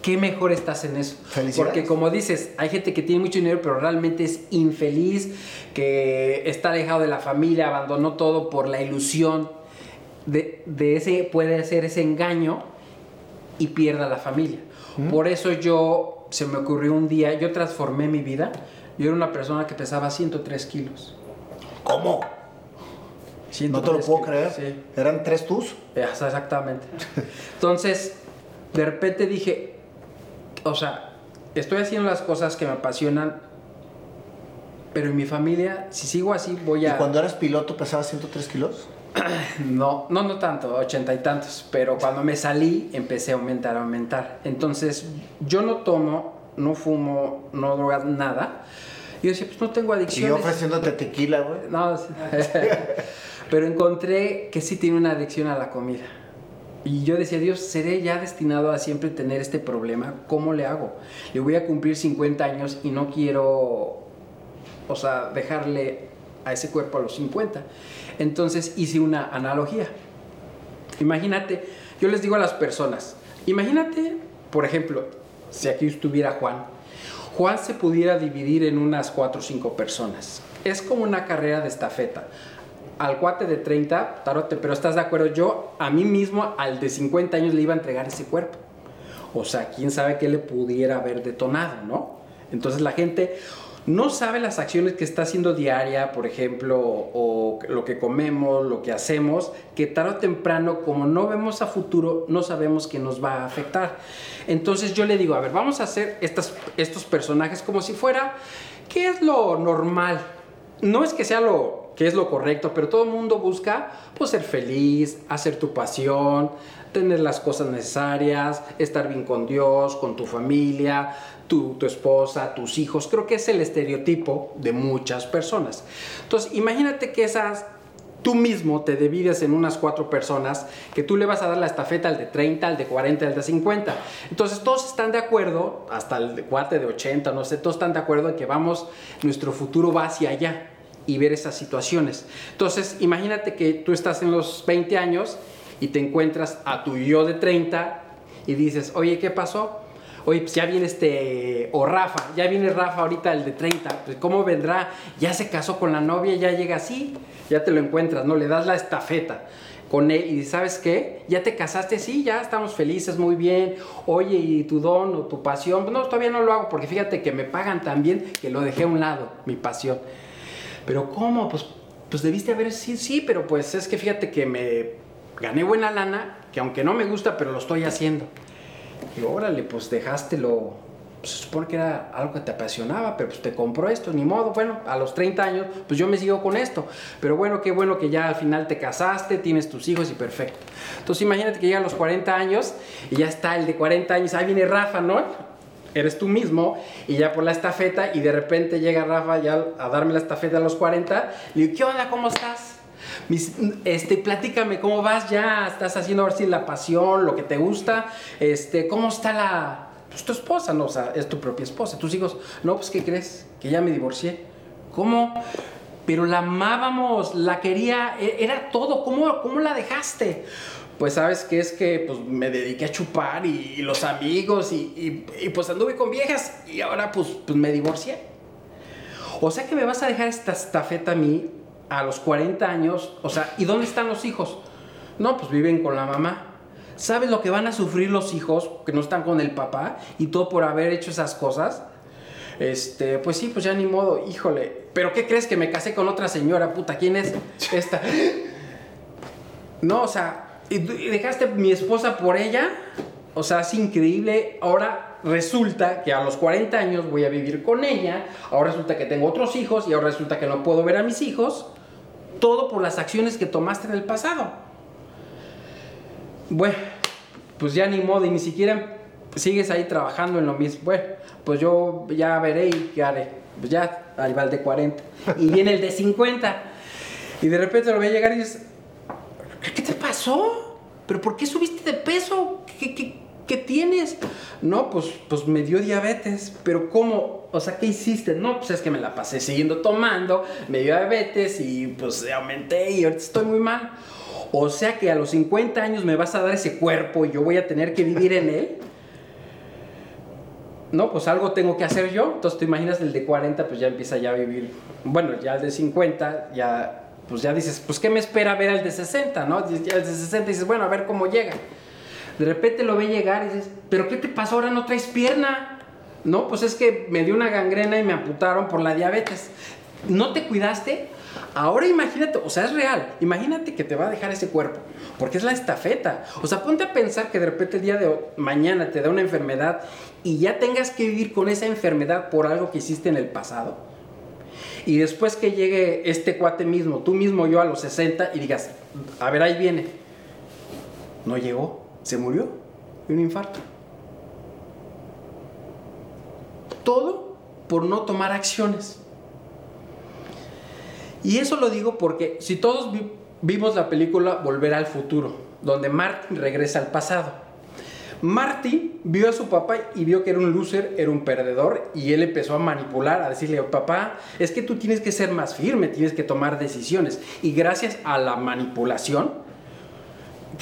qué mejor estás en eso. Porque como dices, hay gente que tiene mucho dinero, pero realmente es infeliz, que está alejado de la familia, abandonó todo por la ilusión de, de ese, puede ser ese engaño y pierda la familia. Por eso yo, se me ocurrió un día, yo transformé mi vida. Yo era una persona que pesaba 103 kilos. ¿Cómo? No te lo 103 puedo kilos, creer. Sí. ¿Eran tres tus? Exa- Exactamente. Entonces, de repente dije, o sea, estoy haciendo las cosas que me apasionan, pero en mi familia, si sigo así, voy ¿Y a... cuando eras piloto pesabas 103 kilos? [CLEARS THROAT] No, no, no tanto, ochenta y tantos, pero cuando me salí empecé a aumentar, a aumentar. Entonces, yo no tomo, no fumo, no drogas, nada. Y yo decía, pues no tengo Y yo adicciones. ofreciéndote tequila, güey. No, sí. [LAUGHS] pero encontré que sí tiene una adicción a la comida. Y yo decía, Dios, ¿seré ya destinado a siempre tener este problema? ¿Cómo le hago? Le voy a cumplir 50 años y no quiero, o sea, dejarle a ese cuerpo a los 50. Entonces hice una analogía. Imagínate, yo les digo a las personas, imagínate, por ejemplo, si aquí estuviera Juan, Juan se pudiera dividir en unas 4 o 5 personas. Es como una carrera de estafeta. Al cuate de 30, tarote, pero estás de acuerdo, yo a mí mismo, al de 50 años, le iba a entregar ese cuerpo. O sea, quién sabe qué le pudiera haber detonado, ¿no? Entonces la gente no sabe las acciones que está haciendo diaria, por ejemplo, o lo que comemos, lo que hacemos, que tarde o temprano, como no vemos a futuro, no sabemos que nos va a afectar. Entonces yo le digo, a ver, vamos a hacer estos personajes como si fuera, ¿qué es lo normal? No es que sea lo que es lo correcto, pero todo el mundo busca pues, ser feliz, hacer tu pasión, tener las cosas necesarias, estar bien con Dios, con tu familia, tu, esposa, tus hijos. Creo que es el estereotipo de muchas personas. Entonces, imagínate que esas tú mismo te divides en unas cuatro personas que tú le vas a dar la estafeta al de 30, al de 40, al de 50. Entonces todos están de acuerdo, hasta el de cuate de 80, no sé, todos están de acuerdo en que vamos, nuestro futuro va hacia allá y ver esas situaciones. Entonces imagínate que tú estás en los 20 años y te encuentras a tu yo de 30 y dices, oye, ¿qué pasó? Oye, pues ya viene este, o Rafa, ya viene Rafa ahorita el de 30, pues ¿cómo vendrá? Ya se casó con la novia, ya llega así, ya te lo encuentras, ¿no? Le das la estafeta con él y ¿sabes qué? Ya te casaste, sí, ya estamos felices, muy bien. Oye, ¿y tu don o tu pasión? No, todavía no lo hago porque fíjate que me pagan tan bien que lo dejé a un lado, mi pasión. Pero ¿cómo? Pues, pues debiste haber, sí, sí, pero pues es que fíjate que me gané buena lana, que aunque no me gusta, pero lo estoy haciendo. Y órale, pues dejaste lo. pues, se supone que era algo que te apasionaba, pero pues te compró esto, ni modo. Bueno, a los 30 años, pues yo me sigo con esto. Pero bueno, qué bueno que ya al final te casaste, tienes tus hijos y perfecto. Entonces imagínate que llega a los 40 años y ya está el de 40 años, ahí viene Rafa, ¿no? Eres tú mismo y ya por la estafeta y de repente llega Rafa ya a darme la estafeta a los 40. Y digo, ¿qué onda? ¿Cómo estás? Este, platícame, ¿cómo vas ya? ¿Estás haciendo a ver si la pasión, lo que te gusta? Este, ¿cómo está la, pues tu esposa, no, o sea, es tu propia esposa, tus hijos. No, pues, ¿qué crees? Que ya me divorcié. ¿Cómo? Pero la amábamos, la quería, e, era todo. ¿Cómo, cómo la dejaste? Pues sabes que es que pues, me dediqué a chupar y, los amigos y, y, pues anduve con viejas y ahora pues, pues me divorcié. O sea que me vas a dejar esta estafeta a mí a los 40 años. O sea, ¿y dónde están los hijos? No, pues viven con la mamá. ¿Sabes lo que van a sufrir los hijos que no están con el papá y todo por haber hecho esas cosas? Este, pues sí, pues ya ni modo, híjole. ¿Pero qué crees que me casé con otra señora, puta? ¿Quién es esta? No, o sea, ¿y dejaste mi esposa por ella? O sea, es increíble. Ahora resulta que a los 40 años voy a vivir con ella. Ahora resulta que tengo otros hijos y ahora resulta que no puedo ver a mis hijos. Todo por las acciones que tomaste en el pasado. Bueno, pues ya ni modo, y ni siquiera sigues ahí trabajando en lo mismo. Bueno, pues yo ya veré y qué haré. Pues ya, ahí va el de 40. Y viene el de 50. Y de repente lo voy a llegar y dices, ¿qué te pasó? ¿Pero por qué subiste de peso? ¿Qué, qué, tienes? No, pues, pues me dio diabetes. ¿Pero cómo? O sea, ¿qué hiciste? No, pues es que me la pasé siguiendo tomando, me dio diabetes y pues aumenté y ahorita estoy muy mal. O sea que a los 50 años me vas a dar ese cuerpo y yo voy a tener que vivir en él. No, pues algo tengo que hacer yo. Entonces te imaginas el de 40, pues ya empieza ya a vivir. Bueno, ya el de 50, ya, pues ya dices, pues ¿qué me espera ver al de 60, no? Ya el de 60 dices, bueno, a ver cómo llega. De repente lo ve llegar y dices, ¿pero qué te pasó? Ahora no traes pierna. No, pues es que me dio una gangrena y me amputaron por la diabetes. ¿No te cuidaste? Ahora imagínate, o sea, es real. Imagínate que te va a dejar ese cuerpo, porque es la estafeta. O sea, ponte a pensar que de repente el día de mañana te da una enfermedad y ya tengas que vivir con esa enfermedad por algo que hiciste en el pasado. Y después que llegue este cuate mismo, tú mismo, yo a los 60, y digas, a ver, ahí viene. No llegó, se murió de un infarto. Todo por no tomar acciones. Y eso lo digo porque si todos vimos la película Volver al Futuro, donde Martin regresa al pasado. Martin vio a su papá y vio que era un loser, era un perdedor, y él empezó a manipular, a decirle, papá, es que tú tienes que ser más firme, tienes que tomar decisiones. Y gracias a la manipulación,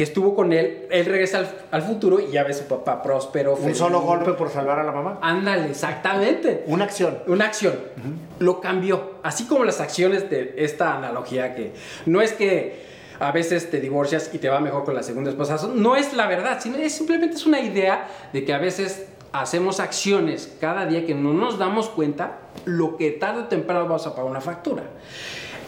que estuvo con él, él regresa al, futuro y ya ve a su papá próspero. Un solo golpe por salvar a la mamá. Ándale, exactamente. Una acción. Una acción. Lo cambió. Así como las acciones de esta analogía que no es que a veces te divorcias y te va mejor con la segunda esposa. No es la verdad, sino es simplemente es una idea de que a veces hacemos acciones cada día que no nos damos cuenta lo que tarde o temprano vamos a pagar una factura.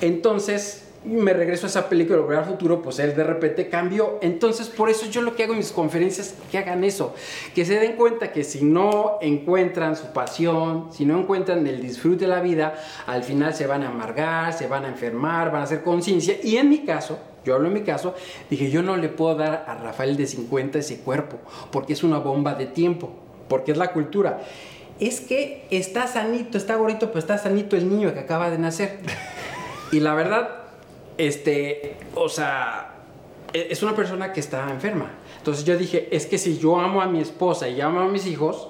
Entonces, me regreso a esa película, Volver al Futuro, pues él de repente cambió. Entonces, por eso yo lo que hago en mis conferencias, que hagan eso, que se den cuenta que si no encuentran su pasión, si no encuentran el disfrute de la vida, al final se van a amargar, se van a enfermar, van a hacer conciencia. Y en mi caso, yo hablo en mi caso, dije, yo no le puedo dar a Rafael de 50 ese cuerpo, porque es una bomba de tiempo, porque es la cultura. Es que está sanito, está gordito, pero está sanito el niño que acaba de nacer. Y la verdad, este, o sea, e, es una persona que está enferma. Entonces yo dije, es que si yo amo a mi esposa y amo a mis hijos,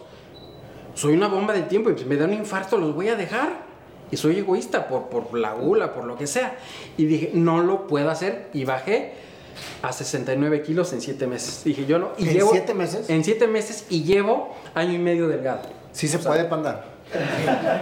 soy una bomba de tiempo y si me da un infarto los voy a dejar. Y soy egoísta por, por la gula, por lo que sea. Y dije, no lo puedo hacer. Y bajé a 69 kilos en 7 meses. Dije, yo no. Y ¿En 7 meses? En 7 meses y llevo año y medio delgado. Sí se puede, pandar.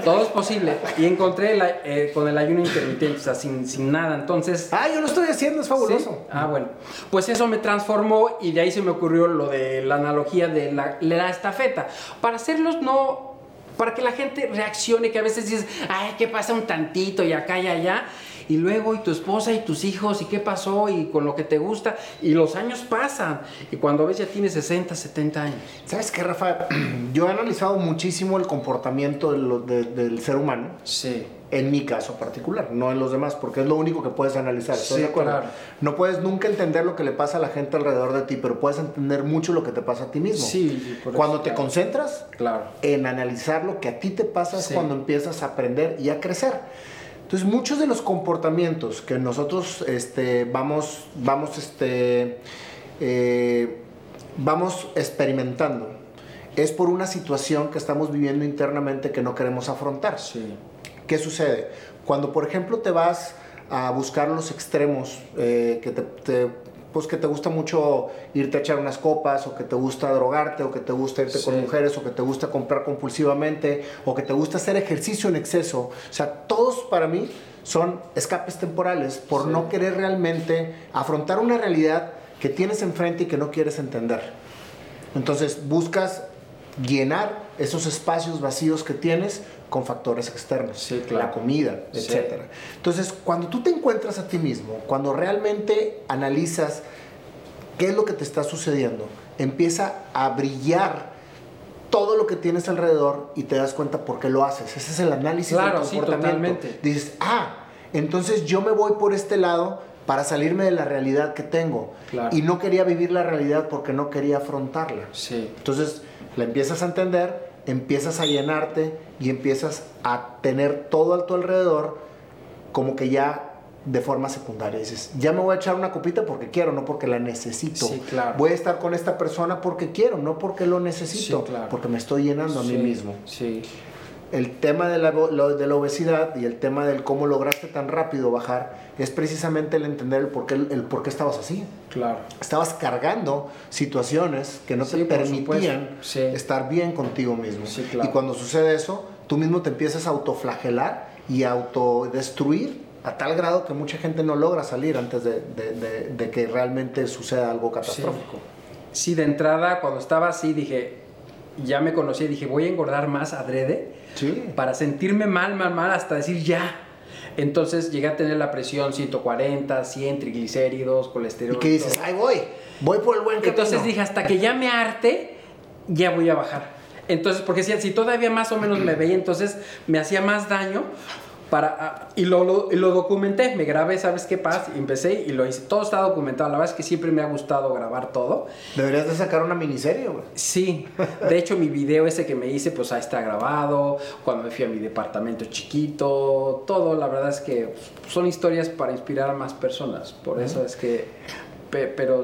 Todo es posible. Y encontré eh, con el ayuno intermitente, o sea, sin, sin, nada. Entonces. Ah, yo lo estoy haciendo, es fabuloso. Ah, bueno. Pues eso me transformó y de ahí se me ocurrió lo de la analogía de la, la estafeta. Para hacerlos no. Para que la gente reaccione, que a veces dices, ay, ¿qué pasa un tantito y acá y allá? Y luego y tu esposa y tus hijos y qué pasó y con lo que te gusta y los años pasan y cuando ves ya tienes 60, 70 años. ¿Sabes qué, Rafa? [CLEARS THROAT] Yo he analizado muchísimo el comportamiento del ser humano. Sí. En mi caso particular, no en los demás, porque es lo único que puedes analizar. sí, Claro. No puedes nunca entender lo que le pasa a la gente alrededor de ti, pero puedes entender mucho lo que te pasa a ti mismo. Sí, por Cuando te concentras claro. en analizar lo que a ti te pasa es cuando empiezas a aprender y a crecer. Entonces, muchos de los comportamientos que nosotros este, vamos, vamos, este, eh, vamos experimentando es por una situación que estamos viviendo internamente que no queremos afrontar. Sí. ¿Qué sucede? Cuando, por ejemplo, te vas a buscar los extremos, eh, que te, pues que te gusta mucho irte a echar unas copas, o que te gusta drogarte, o que te gusta irte con mujeres, o que te gusta comprar compulsivamente, o que te gusta hacer ejercicio en exceso. O sea, todos para mí son escapes temporales por no querer realmente afrontar una realidad que tienes enfrente y que no quieres entender. Entonces buscas llenar esos espacios vacíos que tienes con factores externos, la comida, etc. Entonces, cuando tú te encuentras a ti mismo, cuando realmente analizas qué es lo que te está sucediendo, empieza a brillar todo lo que tienes alrededor y te das cuenta por qué lo haces. Ese es el análisis del comportamiento. Dices, ah, entonces yo me voy por este lado para salirme de la realidad que tengo. Y no quería vivir la realidad porque no quería afrontarla. Sí. Entonces la empiezas a entender, empiezas a llenarte y empiezas a tener todo a tu alrededor como que ya de forma secundaria. Dices, ya me voy a echar una copita porque quiero, no porque la necesito. Sí, claro. Voy a estar con esta persona porque quiero, no porque lo necesito, porque me estoy llenando a mí mismo. Sí el tema de la, de la, obesidad y el tema del cómo lograste tan rápido bajar es precisamente el entender el por qué, el, por qué estabas así. Claro. Estabas cargando situaciones que no te permitían estar bien contigo mismo. Y cuando sucede eso, tú mismo te empiezas a autoflagelar y a autodestruir a tal grado que mucha gente no logra salir antes de, de que realmente suceda algo catastrófico. Sí. de entrada, cuando estaba así, dije, ya me conocí, dije, voy a engordar más adrede para sentirme mal, mal, mal, hasta decir ya. Entonces llegué a tener la presión 140, 100 triglicéridos, colesterol. ¿Y qué dices? Ahí voy, voy por el buen camino. Entonces dije, hasta que ya me arte, ya voy a bajar. Entonces, porque si, si todavía más o menos me veía, entonces me hacía más daño, para, ah, y lo, lo, documenté, me grabé, ¿sabes qué pasa? Empecé y lo hice. Todo está documentado. La verdad es que siempre me ha gustado grabar todo. Deberías de sacar una miniserie, güey. Sí. De hecho, mi video ese que me hice, pues ahí está grabado. Cuando me fui a mi departamento chiquito, todo. La verdad es que son historias para inspirar a más personas. Por eso es que... Pero,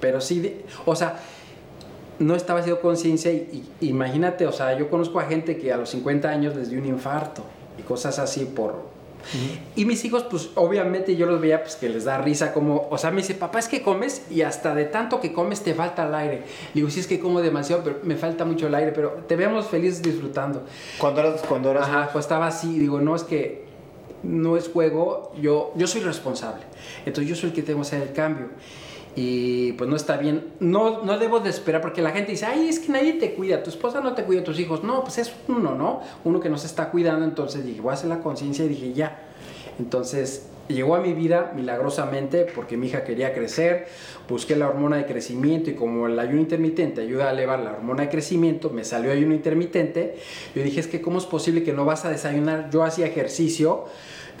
pero sí, o sea no estaba haciendo conciencia y, imagínate, o sea, yo conozco a gente que a los 50 años les dio un infarto y cosas así por... Y mis hijos, pues obviamente yo los veía pues que les da risa como, o sea, me dice, papá, es que comes y hasta de tanto que comes te falta el aire. Le digo, sí es que como demasiado, pero me falta mucho el aire, pero te veamos felices disfrutando. Cuando eras, cuando eras... Ajá, pues estaba así, digo, no es que no es juego, yo, yo soy responsable. Entonces yo soy el que tengo que hacer el cambio y pues no está bien. No, no debo de esperar porque la gente dice, ay, es que nadie te cuida, tu esposa no te cuida, tus hijos. No, pues es uno, ¿no? Uno que no se está cuidando. Entonces dije, voy a hacer la conciencia y dije, ya. Entonces llegó a mi vida milagrosamente porque mi hija quería crecer, busqué la hormona de crecimiento y como el ayuno intermitente ayuda a elevar la hormona de crecimiento, me salió ayuno intermitente. Yo dije, es que ¿cómo es posible que no vas a desayunar? Yo hacía ejercicio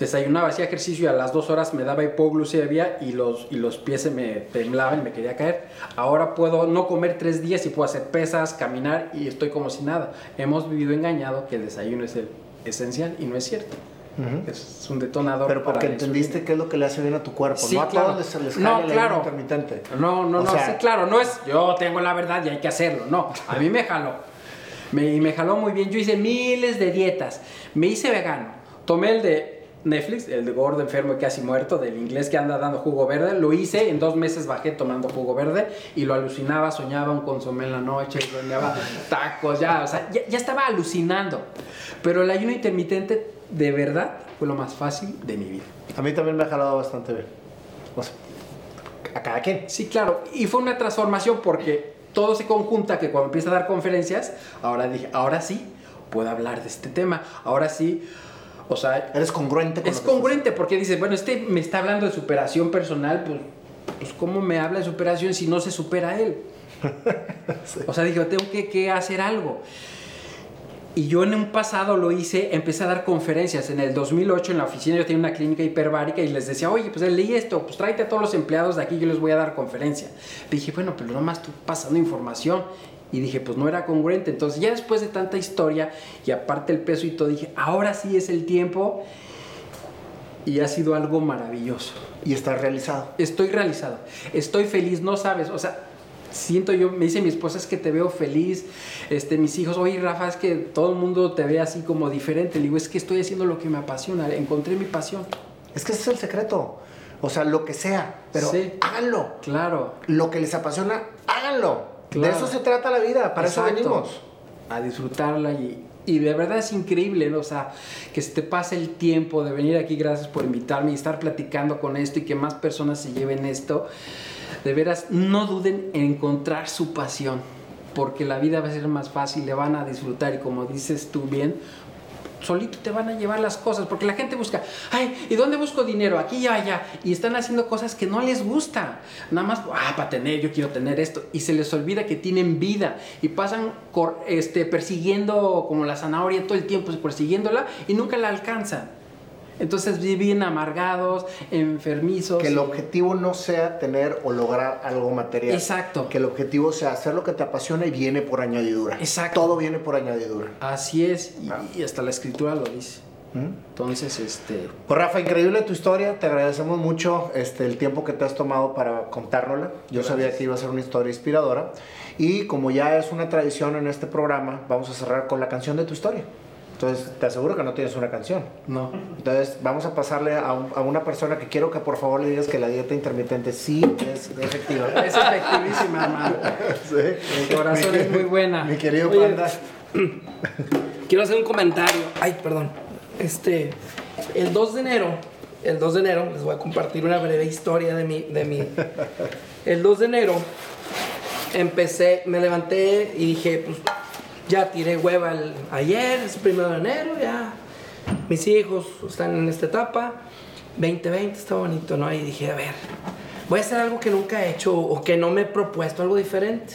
desayunaba, hacía ejercicio y a las dos horas me daba hipoglucemia y los, y los pies se me temblaban y me quería caer. Ahora puedo no comer tres días y puedo hacer pesas, caminar y estoy como si nada. Hemos vivido engañado que el desayuno es el esencial y no es cierto. Es un detonador. Pero porque entendiste qué es lo que le hace bien a tu cuerpo. Sí, no a claro. todos les, no, claro. intermitente. No, no, no, sí, claro. No es yo tengo la verdad y hay que hacerlo. No, a mí me jaló. Me, me jaló muy bien. Yo hice miles de dietas. Me hice vegano. Tomé el de Netflix, el de gordo, enfermo y casi muerto, del inglés que anda dando jugo verde. Lo hice, en dos meses bajé tomando jugo verde y lo alucinaba, soñaba un consomé en la noche, soñaba tacos, ya, o sea, ya, estaba alucinando. Pero el ayuno intermitente, de verdad, fue lo más fácil de mi vida. A mí también me ha jalado bastante bien. O sea, a cada quien. Sí, claro. Y fue una transformación porque todo se conjunta que cuando empieza a dar conferencias, ahora dije, ahora sí puedo hablar de este tema. Ahora sí o sea, eres congruente con Es congruente porque dices, bueno, este me está hablando de superación personal, pues, pues ¿cómo me habla de superación si no se supera él? [LAUGHS] O sea, dije, tengo que, que, hacer algo. Y yo en un pasado lo hice, empecé a dar conferencias. En el 2008 en la oficina yo tenía una clínica hiperbárica y les decía, oye, pues leí esto, pues tráete a todos los empleados de aquí, yo les voy a dar conferencia. dije, bueno, pero nomás estoy pasando información. Y dije, pues no era congruente. Entonces ya después de tanta historia y aparte el peso y todo, dije, ahora sí es el tiempo. y ha sido algo maravilloso. ¿Y estás realizado? Estoy realizado. Estoy feliz, no sabes, o sea, siento yo, me dice mi esposa, es que te veo feliz, este, mis hijos, oye Rafa, es que todo el mundo te ve así como diferente. Le digo, es que estoy haciendo lo que me apasiona, encontré mi pasión. Es que ese es el secreto. O sea, lo que sea, pero háganlo. Claro. Lo que les apasiona, háganlo. De eso se trata la vida, para eso venimos. A disfrutarla y, y de verdad es increíble, ¿no? O sea, que se te pase el tiempo de venir aquí, gracias por invitarme y estar platicando con esto y que más personas se lleven esto. De veras, no duden en encontrar su pasión, porque la vida va a ser más fácil, le van a disfrutar y como dices tú bien, solito te van a llevar las cosas, porque la gente busca, ay, ¿y dónde busco dinero? Aquí y allá, y están haciendo cosas que no les gusta, nada más, ah, para tener, yo quiero tener esto, y se les olvida que tienen vida, y pasan este, persiguiendo como la zanahoria todo el tiempo, persiguiéndola, y nunca la alcanzan. Entonces viven amargados, enfermizos. Que el objetivo no sea tener o lograr algo material. Exacto. Que el objetivo sea hacer lo que te apasiona y viene por añadidura. Exacto. Todo viene por añadidura. Así es, y, ah. hasta la escritura lo dice. ¿Mm? Entonces, este... Pues Rafa, increíble tu historia, te agradecemos mucho este, el tiempo que te has tomado para contárnosla. Yo sabía que iba a ser una historia inspiradora. Y como ya es una tradición en este programa, vamos a cerrar con la canción de tu historia. Entonces, te aseguro que no tienes una canción. No. Entonces, vamos a pasarle a, una persona que quiero que por favor le digas que la dieta intermitente sí es efectiva. [LAUGHS] Es efectivísima, hermano. Sí. El corazón es muy buena. Mi querido Panda. [CLEARS THROAT] Quiero hacer un comentario. Ay, perdón. Este, el 2 de enero, el 2 de enero, les voy a compartir una breve historia de mi, de mi. El 2 de enero empecé, me levanté y dije, pues ya tiré hueva ayer, es primero de enero, ya. Mis hijos están en esta etapa. 2020 está bonito, ¿no? Y dije, a ver, voy a hacer algo que nunca he hecho o que no me he propuesto, algo diferente.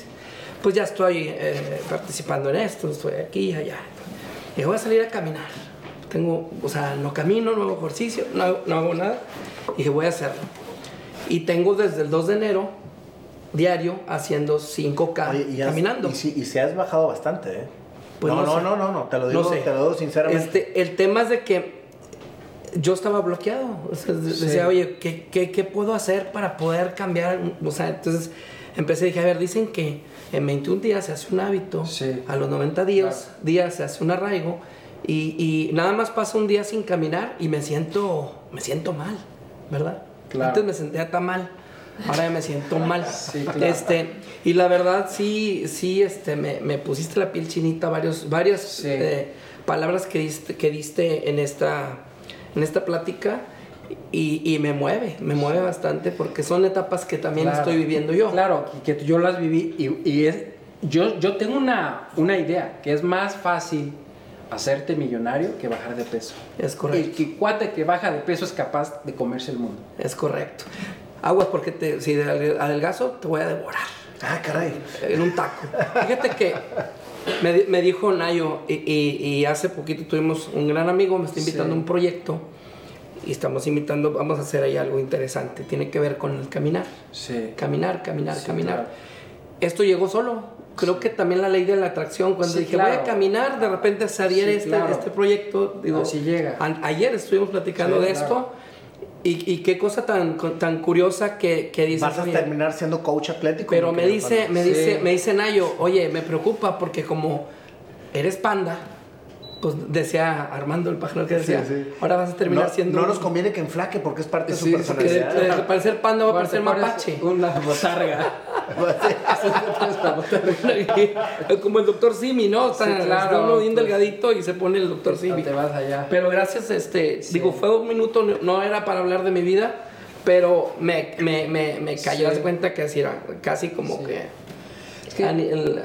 Pues ya estoy eh, participando en esto, estoy aquí, allá. Y voy a salir a caminar. Tengo, o sea, no camino, no hago ejercicio, no, no hago nada. Y dije, voy a hacerlo. Y tengo desde el 2 de enero diario haciendo 5K caminando. Y, si, se has bajado bastante, ¿eh? Pues no, no, no, no, no, te lo digo, te lo digo sinceramente. Este, el tema es de que yo estaba bloqueado. Decía, oye, ¿qué, ¿qué, qué, puedo hacer para poder cambiar? O sea, entonces empecé decir, a ver, dicen que en 21 días se hace un hábito, a los 90 días, días se hace un arraigo, y, y, nada más pasa un día sin caminar y me siento, me siento mal, ¿verdad? Antes me sentía tan mal ahora ya me siento mal. este, y la verdad, sí, sí, este, me, me pusiste la piel chinita, varios, varias eh, palabras que diste, que diste en esta, en esta plática. Y, y, me mueve, me mueve bastante porque son etapas que también estoy viviendo yo. Claro, que yo las viví y, y es, yo, yo tengo una, una idea que es más fácil hacerte millonario que bajar de peso. Es correcto. El que cuate que baja de peso es capaz de comerse el mundo. Es correcto aguas porque te, si adelgazo te voy a devorar. Ah, caray. En un taco. Fíjate que me, dijo Nayo, y, hace poquito tuvimos un gran amigo, me está invitando a un proyecto y estamos invitando, vamos a hacer ahí algo interesante. Tiene que ver con el caminar. Sí. Caminar, caminar, caminar. Esto llegó solo. Creo que también la ley de la atracción, cuando dije voy a caminar, de repente se adhiere este, este, proyecto. Digo, Así llega. ayer estuvimos platicando de esto y, qué cosa tan, tan curiosa que, que dices. Vas a terminar siendo coach atlético. Pero me dice, me dice, me dice Nayo, oye, me preocupa porque como eres panda, pues decía Armando el pájaro que decía, ahora vas a terminar siendo... No nos conviene que enflaque porque es parte de su personalidad. De, de, parecer panda va a parecer mapache. Una botarga. [LAUGHS] [LAUGHS] Como el doctor Simi, ¿no? Está, claro, uno bien pues, delgadito y se pone el doctor Simi. te vas allá. Pero gracias, este, digo, fue un minuto, no era para hablar de mi vida, pero me, me, me, me cayó de cuenta que así era, casi como que... Es que el,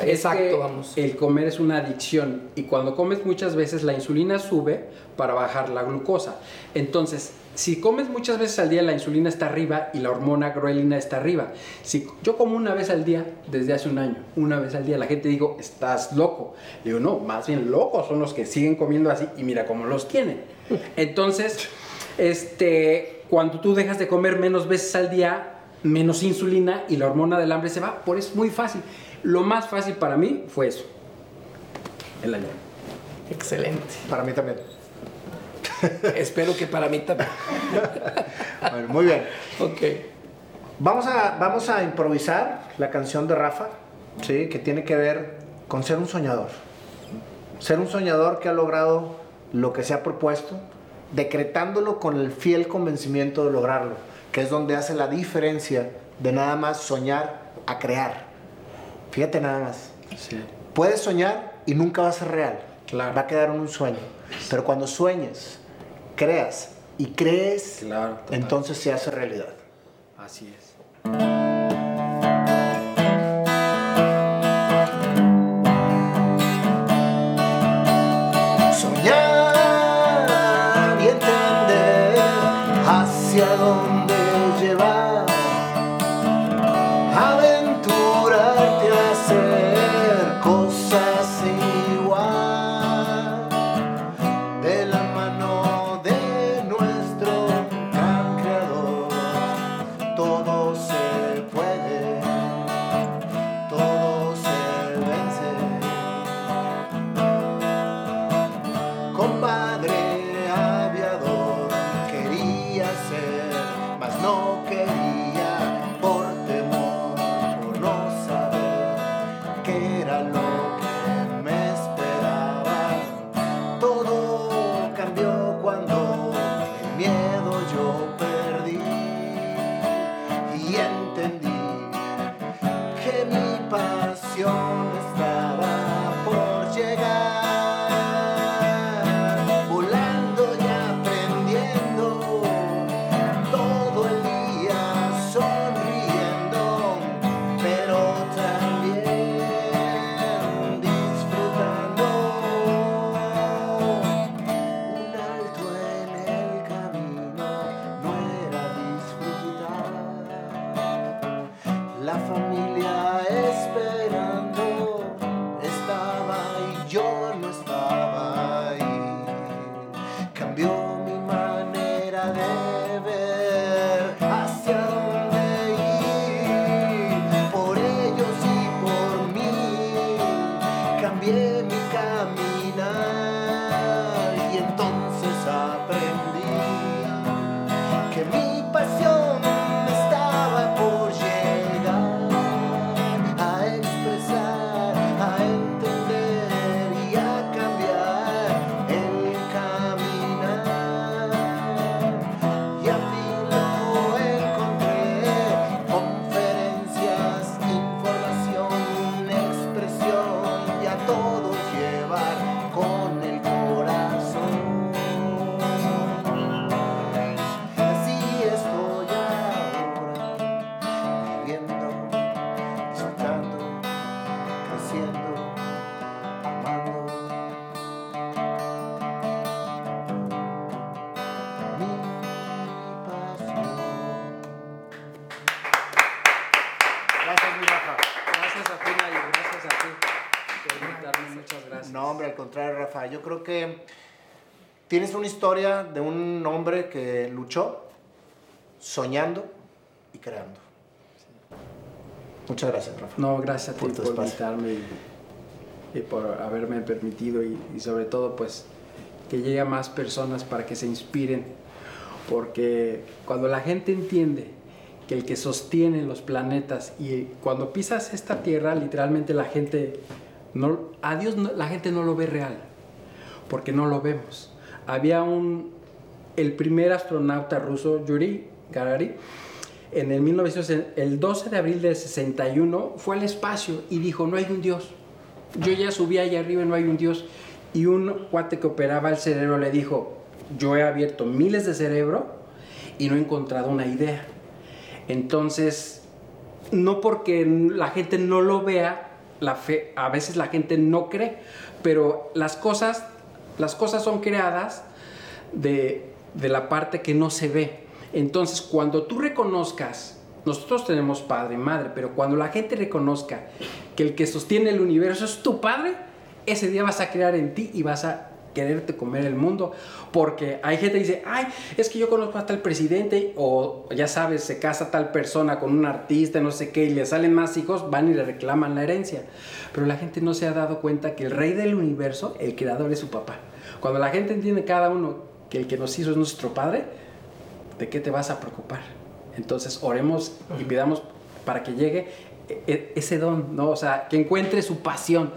Exacto, vamos. El comer es una adicción y cuando comes muchas veces la insulina sube para bajar la glucosa. Entonces, si comes muchas veces al día la insulina está arriba y la hormona grelina está arriba. Si yo como una vez al día desde hace un año, una vez al día, la gente digo, "Estás loco." Digo, "No, más bien locos son los que siguen comiendo así y mira cómo los tienen." Entonces, este, cuando tú dejas de comer menos veces al día, menos insulina y la hormona del hambre se va, por eso es muy fácil. Lo más fácil para mí fue eso. El año. Excelente. Para mí también. [LAUGHS] Espero que para mí también. bueno, muy bien. Ok. Vamos a, vamos a improvisar la canción de Rafa, ¿sí? que tiene que ver con ser un soñador. Ser un soñador que ha logrado lo que se ha propuesto, decretándolo con el fiel convencimiento de lograrlo, que es donde hace la diferencia de nada más soñar a crear. Fíjate nada más. Puedes soñar y nunca va a ser real. Claro. Va a quedar en un sueño. Pero cuando sueñes, creas y crees, Claro, entonces se hace realidad. Así es. Tienes una historia de un hombre que luchó soñando y creando. Muchas gracias, Rafa. No, gracias a ti Por por invitarme y, y por haberme permitido y, y sobre todo pues que llegue a más personas para que se inspiren. Porque cuando la gente entiende que el que sostiene los planetas y cuando pisas esta tierra, literalmente la gente, no, a Dios no- la gente no lo ve real, porque no lo vemos. Había un, el primer astronauta ruso, Yuri Gagarin, en el, 1900 el 12 de abril del 61 fue al espacio y dijo, no hay un Dios. Yo ya subí allá arriba y no hay un Dios. Y un cuate que operaba el cerebro le dijo, yo he abierto miles de cerebro y no he encontrado una idea. Entonces, no porque la gente no lo vea, la fe, a veces la gente no cree, pero las cosas, las cosas son creadas de, de la parte que no se ve. Entonces, cuando tú reconozcas, nosotros tenemos padre y madre, pero cuando la gente reconozca que el que sostiene el universo es tu padre, ese día vas a crear en ti y vas a quererte comer el mundo. Porque hay gente que dice, ay, es que yo conozco a tal presidente, o ya sabes, se casa tal persona con un artista, no sé qué, y le salen más hijos, van y le reclaman la herencia. Pero la gente no se ha dado cuenta que el rey del universo, el creador, es su papá. Cuando la gente entiende cada uno que el que nos hizo es nuestro Padre, ¿de qué te vas a preocupar? Entonces oremos y pidamos para que llegue e, e, ese don, ¿no? O sea, que encuentre su pasión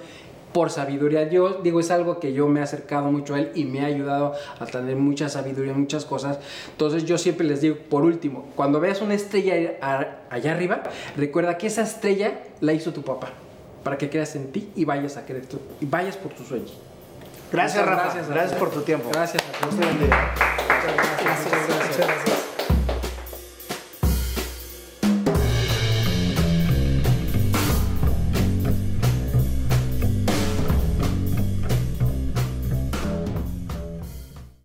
por sabiduría. Yo digo, es algo que yo me he acercado mucho a él y me ha ayudado a tener mucha sabiduría, muchas cosas. Entonces yo siempre les digo, por último, cuando veas una estrella allá arriba, recuerda que esa estrella la hizo tu papá, para que creas en ti y vayas a creer tú, y vayas por tus sueños. Gracias, Rafa. Gracias, gracias, por tu tiempo. Gracias a. Gracias, gracias. gracias.